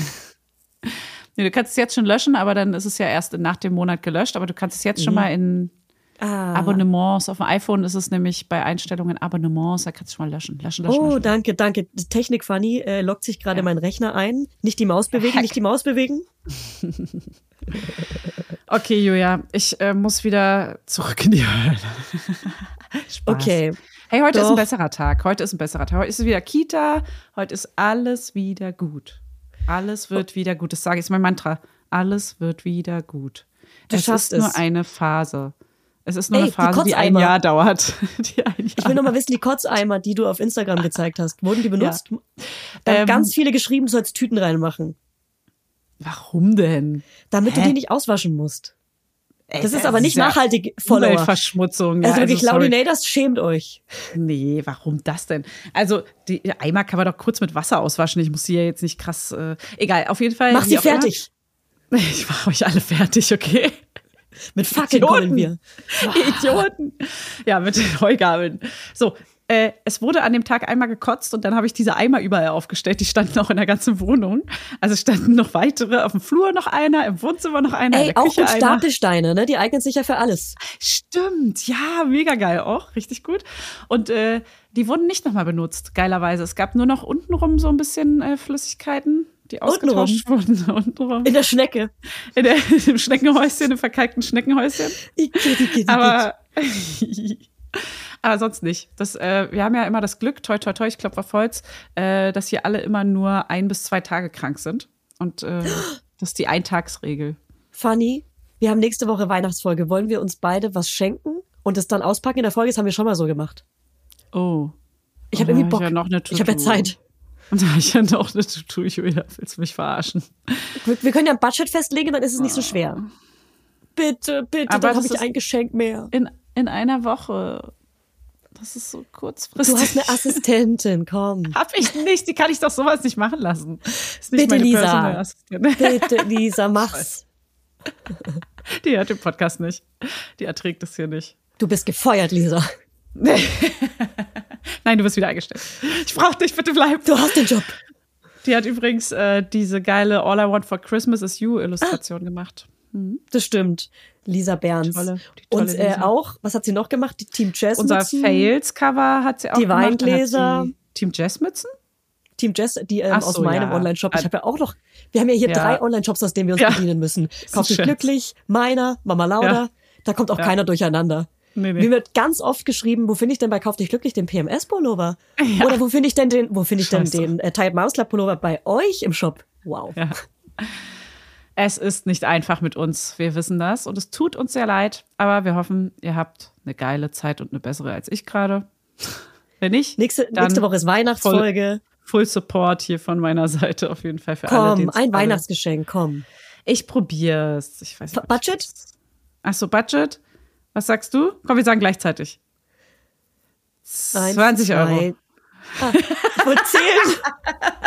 Nee, du kannst es jetzt schon löschen, aber dann ist es ja erst nach dem Monat gelöscht. Aber du kannst es jetzt schon mal in Ah. Abonnements. Auf dem iPhone ist es nämlich bei Einstellungen Abonnements. Da kannst du schon mal löschen. Löschen, löschen. Oh, löschen. danke, danke. Technik Funny äh, lockt sich gerade mein Rechner ein. Nicht die Maus bewegen, Hack. nicht die Maus bewegen. <laughs> Okay, Julia, ich äh, muss wieder zurück in die Hölle. <laughs> Okay. Hey, heute ist Doch. ein besserer Tag. Heute ist ein besserer Tag. Heute ist wieder Kita. Heute ist alles wieder gut. Alles wird wieder gut. Das sage ich, ist mein Mantra. Alles wird wieder gut. Du es schaffst ist nur es. eine Phase. Es ist nur Ey, eine die Phase, die ein Kotzeimer. Jahr dauert. <laughs> die ein Jahr Ich will noch mal wissen, die Kotzeimer, die du auf Instagram gezeigt hast, wurden die benutzt? Da haben Ähm, ganz viele geschrieben, du sollst Tüten reinmachen, Warum denn? damit du Hä? die nicht auswaschen musst. Ey, Das ist aber nicht nachhaltig, Follower. Umweltverschmutzung. Ja, Also wirklich, sorry. Laudinators, schämt euch. Nee, warum das denn? Also, die Eimer kann man doch kurz mit Wasser auswaschen. Ich muss sie ja jetzt nicht krass. Äh, egal, auf jeden Fall. Mach sie auch immer. fertig. <laughs> Ich mache euch alle fertig, okay? Mit Fackeln Idioten. kommen wir. <laughs> Idioten. Ja, mit den Heugabeln. So, äh, es wurde an dem Tag einmal gekotzt und dann habe ich diese Eimer überall aufgestellt. Die standen auch in der ganzen Wohnung. Also standen noch weitere, auf dem Flur noch einer, im Wohnzimmer noch einer, in Ey, der auch Küche gut. Stapelsteine, ne? Die eignen sich ja für alles. Stimmt, ja, mega geil auch, richtig gut. Und äh, die wurden nicht nochmal benutzt, geilerweise. Es gab nur noch untenrum so ein bisschen äh, Flüssigkeiten. die Untenrum. ausgetauscht <laughs> wurden. Untenrum. In der Schnecke. In der, <laughs> im Schneckenhäuschen, im verkalkten Schneckenhäuschen. Igitt, igitt, igitt. Aber, <laughs> aber sonst nicht. Das, äh, wir haben ja immer das Glück, toi, toi, toi, ich klopfe auf Holz, äh, dass hier alle immer nur ein bis zwei Tage krank sind. Und äh, <gasps> das ist die Eintagsregel. Funny, wir haben nächste Woche Weihnachtsfolge. Wollen wir uns beide was schenken und es dann auspacken in der Folge? Das haben wir schon mal so gemacht. Oh. Ich habe Oh, irgendwie Bock. ja noch eine ich habe ja To-Do. Zeit. Und <laughs> da hab ich ja noch eine Tutu, Julia. Willst du mich verarschen? Wir, wir können ja ein Budget festlegen, dann ist es nicht so schwer. Bitte, bitte, Aber dann habe ich ein Geschenk mehr. In, in einer Woche. Das ist so Du kurzfristig. hast eine Assistentin, komm. <laughs> Hab ich nicht. Die kann ich doch sowas nicht machen lassen. Ist nicht Bitte, meine Lisa. <laughs> Bitte, Lisa, mach's. Die hört den Podcast nicht. Die erträgt es hier nicht. Du bist gefeuert, Lisa. <laughs> Nein, du wirst wieder eingestellt. Ich brauch dich, bitte bleib. Du hast den Job. Die hat übrigens äh, diese geile All I Want for Christmas is You Illustration gemacht. Das stimmt. Lisa Berns. Tolle- die tolle Und äh, auch, was hat sie noch gemacht? Die Team Jazz Unser Mützen. Fails-Cover hat sie auch Die gemacht. Hat Weingläser. Team Jazzmützen? Team Jazz, die ähm, Ach aus so, meinem ja. Online-Shop. Ich Äh, habe ja auch noch, wir haben ja hier ja. drei Online-Shops, aus denen wir uns Ja. bedienen müssen. <laughs> Kauf dich glücklich, meiner, Mama Lauda. Da kommt auch keiner durcheinander. Nee, nee. Mir wird ganz oft geschrieben, wo finde ich denn bei Kauf dich glücklich den PMS-Pullover? Oder wo finde ich denn den, wo finde ich denn Scheiße. den äh, Tight Mouse Club Pullover bei euch im Shop? Wow. <laughs> Es ist nicht einfach mit uns. Wir wissen das und es tut uns sehr leid, aber wir hoffen, ihr habt eine geile Zeit und eine bessere als ich gerade. <laughs> Wenn nicht, Nächste, nächste Woche ist Weihnachtsfolge. Full Support hier von meiner Seite auf jeden Fall für alle. Komm, ein Weihnachtsgeschenk, komm. Ich probier's. Ich weiß nicht, Budget? Ach so, Budget. Was sagst du? Komm, wir sagen gleichzeitig. Eins, 20 zwei. Euro. Ah, ich wollte zählen.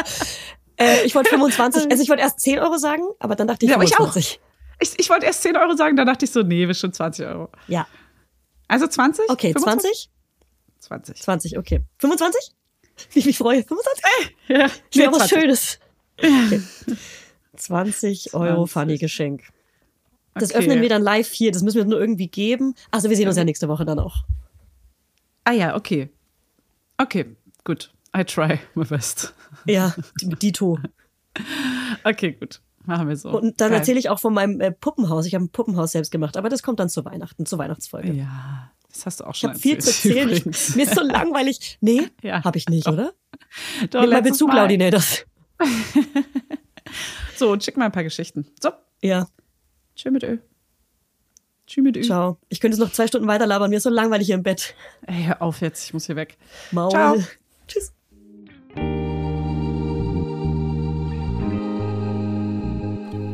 <laughs> äh, ich wollte 25, <laughs> also ich wollte erst 10 Euro sagen, aber dann dachte ich Ja, aber ich auch. 25. Ich, ich wollte erst 10 Euro sagen, dann dachte ich so, nee, wir schon 20 Euro. Ja, Also 20? okay, 25? 20? 20. 20, okay. 25? Wie ich mich freue. 25? Ja, Ich will nee, was 20. Schönes. Okay. <laughs> 20 Euro 20. Funny-Geschenk. Das Okay. öffnen wir dann live hier. Das müssen wir nur irgendwie geben. Also wir sehen uns ja nächste Woche dann auch. Ah ja, okay. Okay, gut. I try my best. Ja, Dito. <laughs> Okay, gut. Machen wir so. Und dann Geil. erzähle ich auch von meinem äh, Puppenhaus. Ich habe ein Puppenhaus selbst gemacht, aber das kommt dann zu Weihnachten, zur Weihnachtsfolge. Ja, das hast du auch Ich schon habe viel zu erzählen. Ich, übrigens. mir ist so langweilig. Nee, <laughs> Ja. habe ich nicht, oder? Doch, Nimm mal Bezug, das. <laughs> So, und schick mal ein paar Geschichten. So, Ja, tschö mit Ö. Tschü mit Ö. ciao. Ich könnte jetzt noch zwei Stunden weiter labern. Mir ist so langweilig hier im Bett. Ey, hör auf jetzt, ich muss hier weg. Maul. Ciao. Tschüss.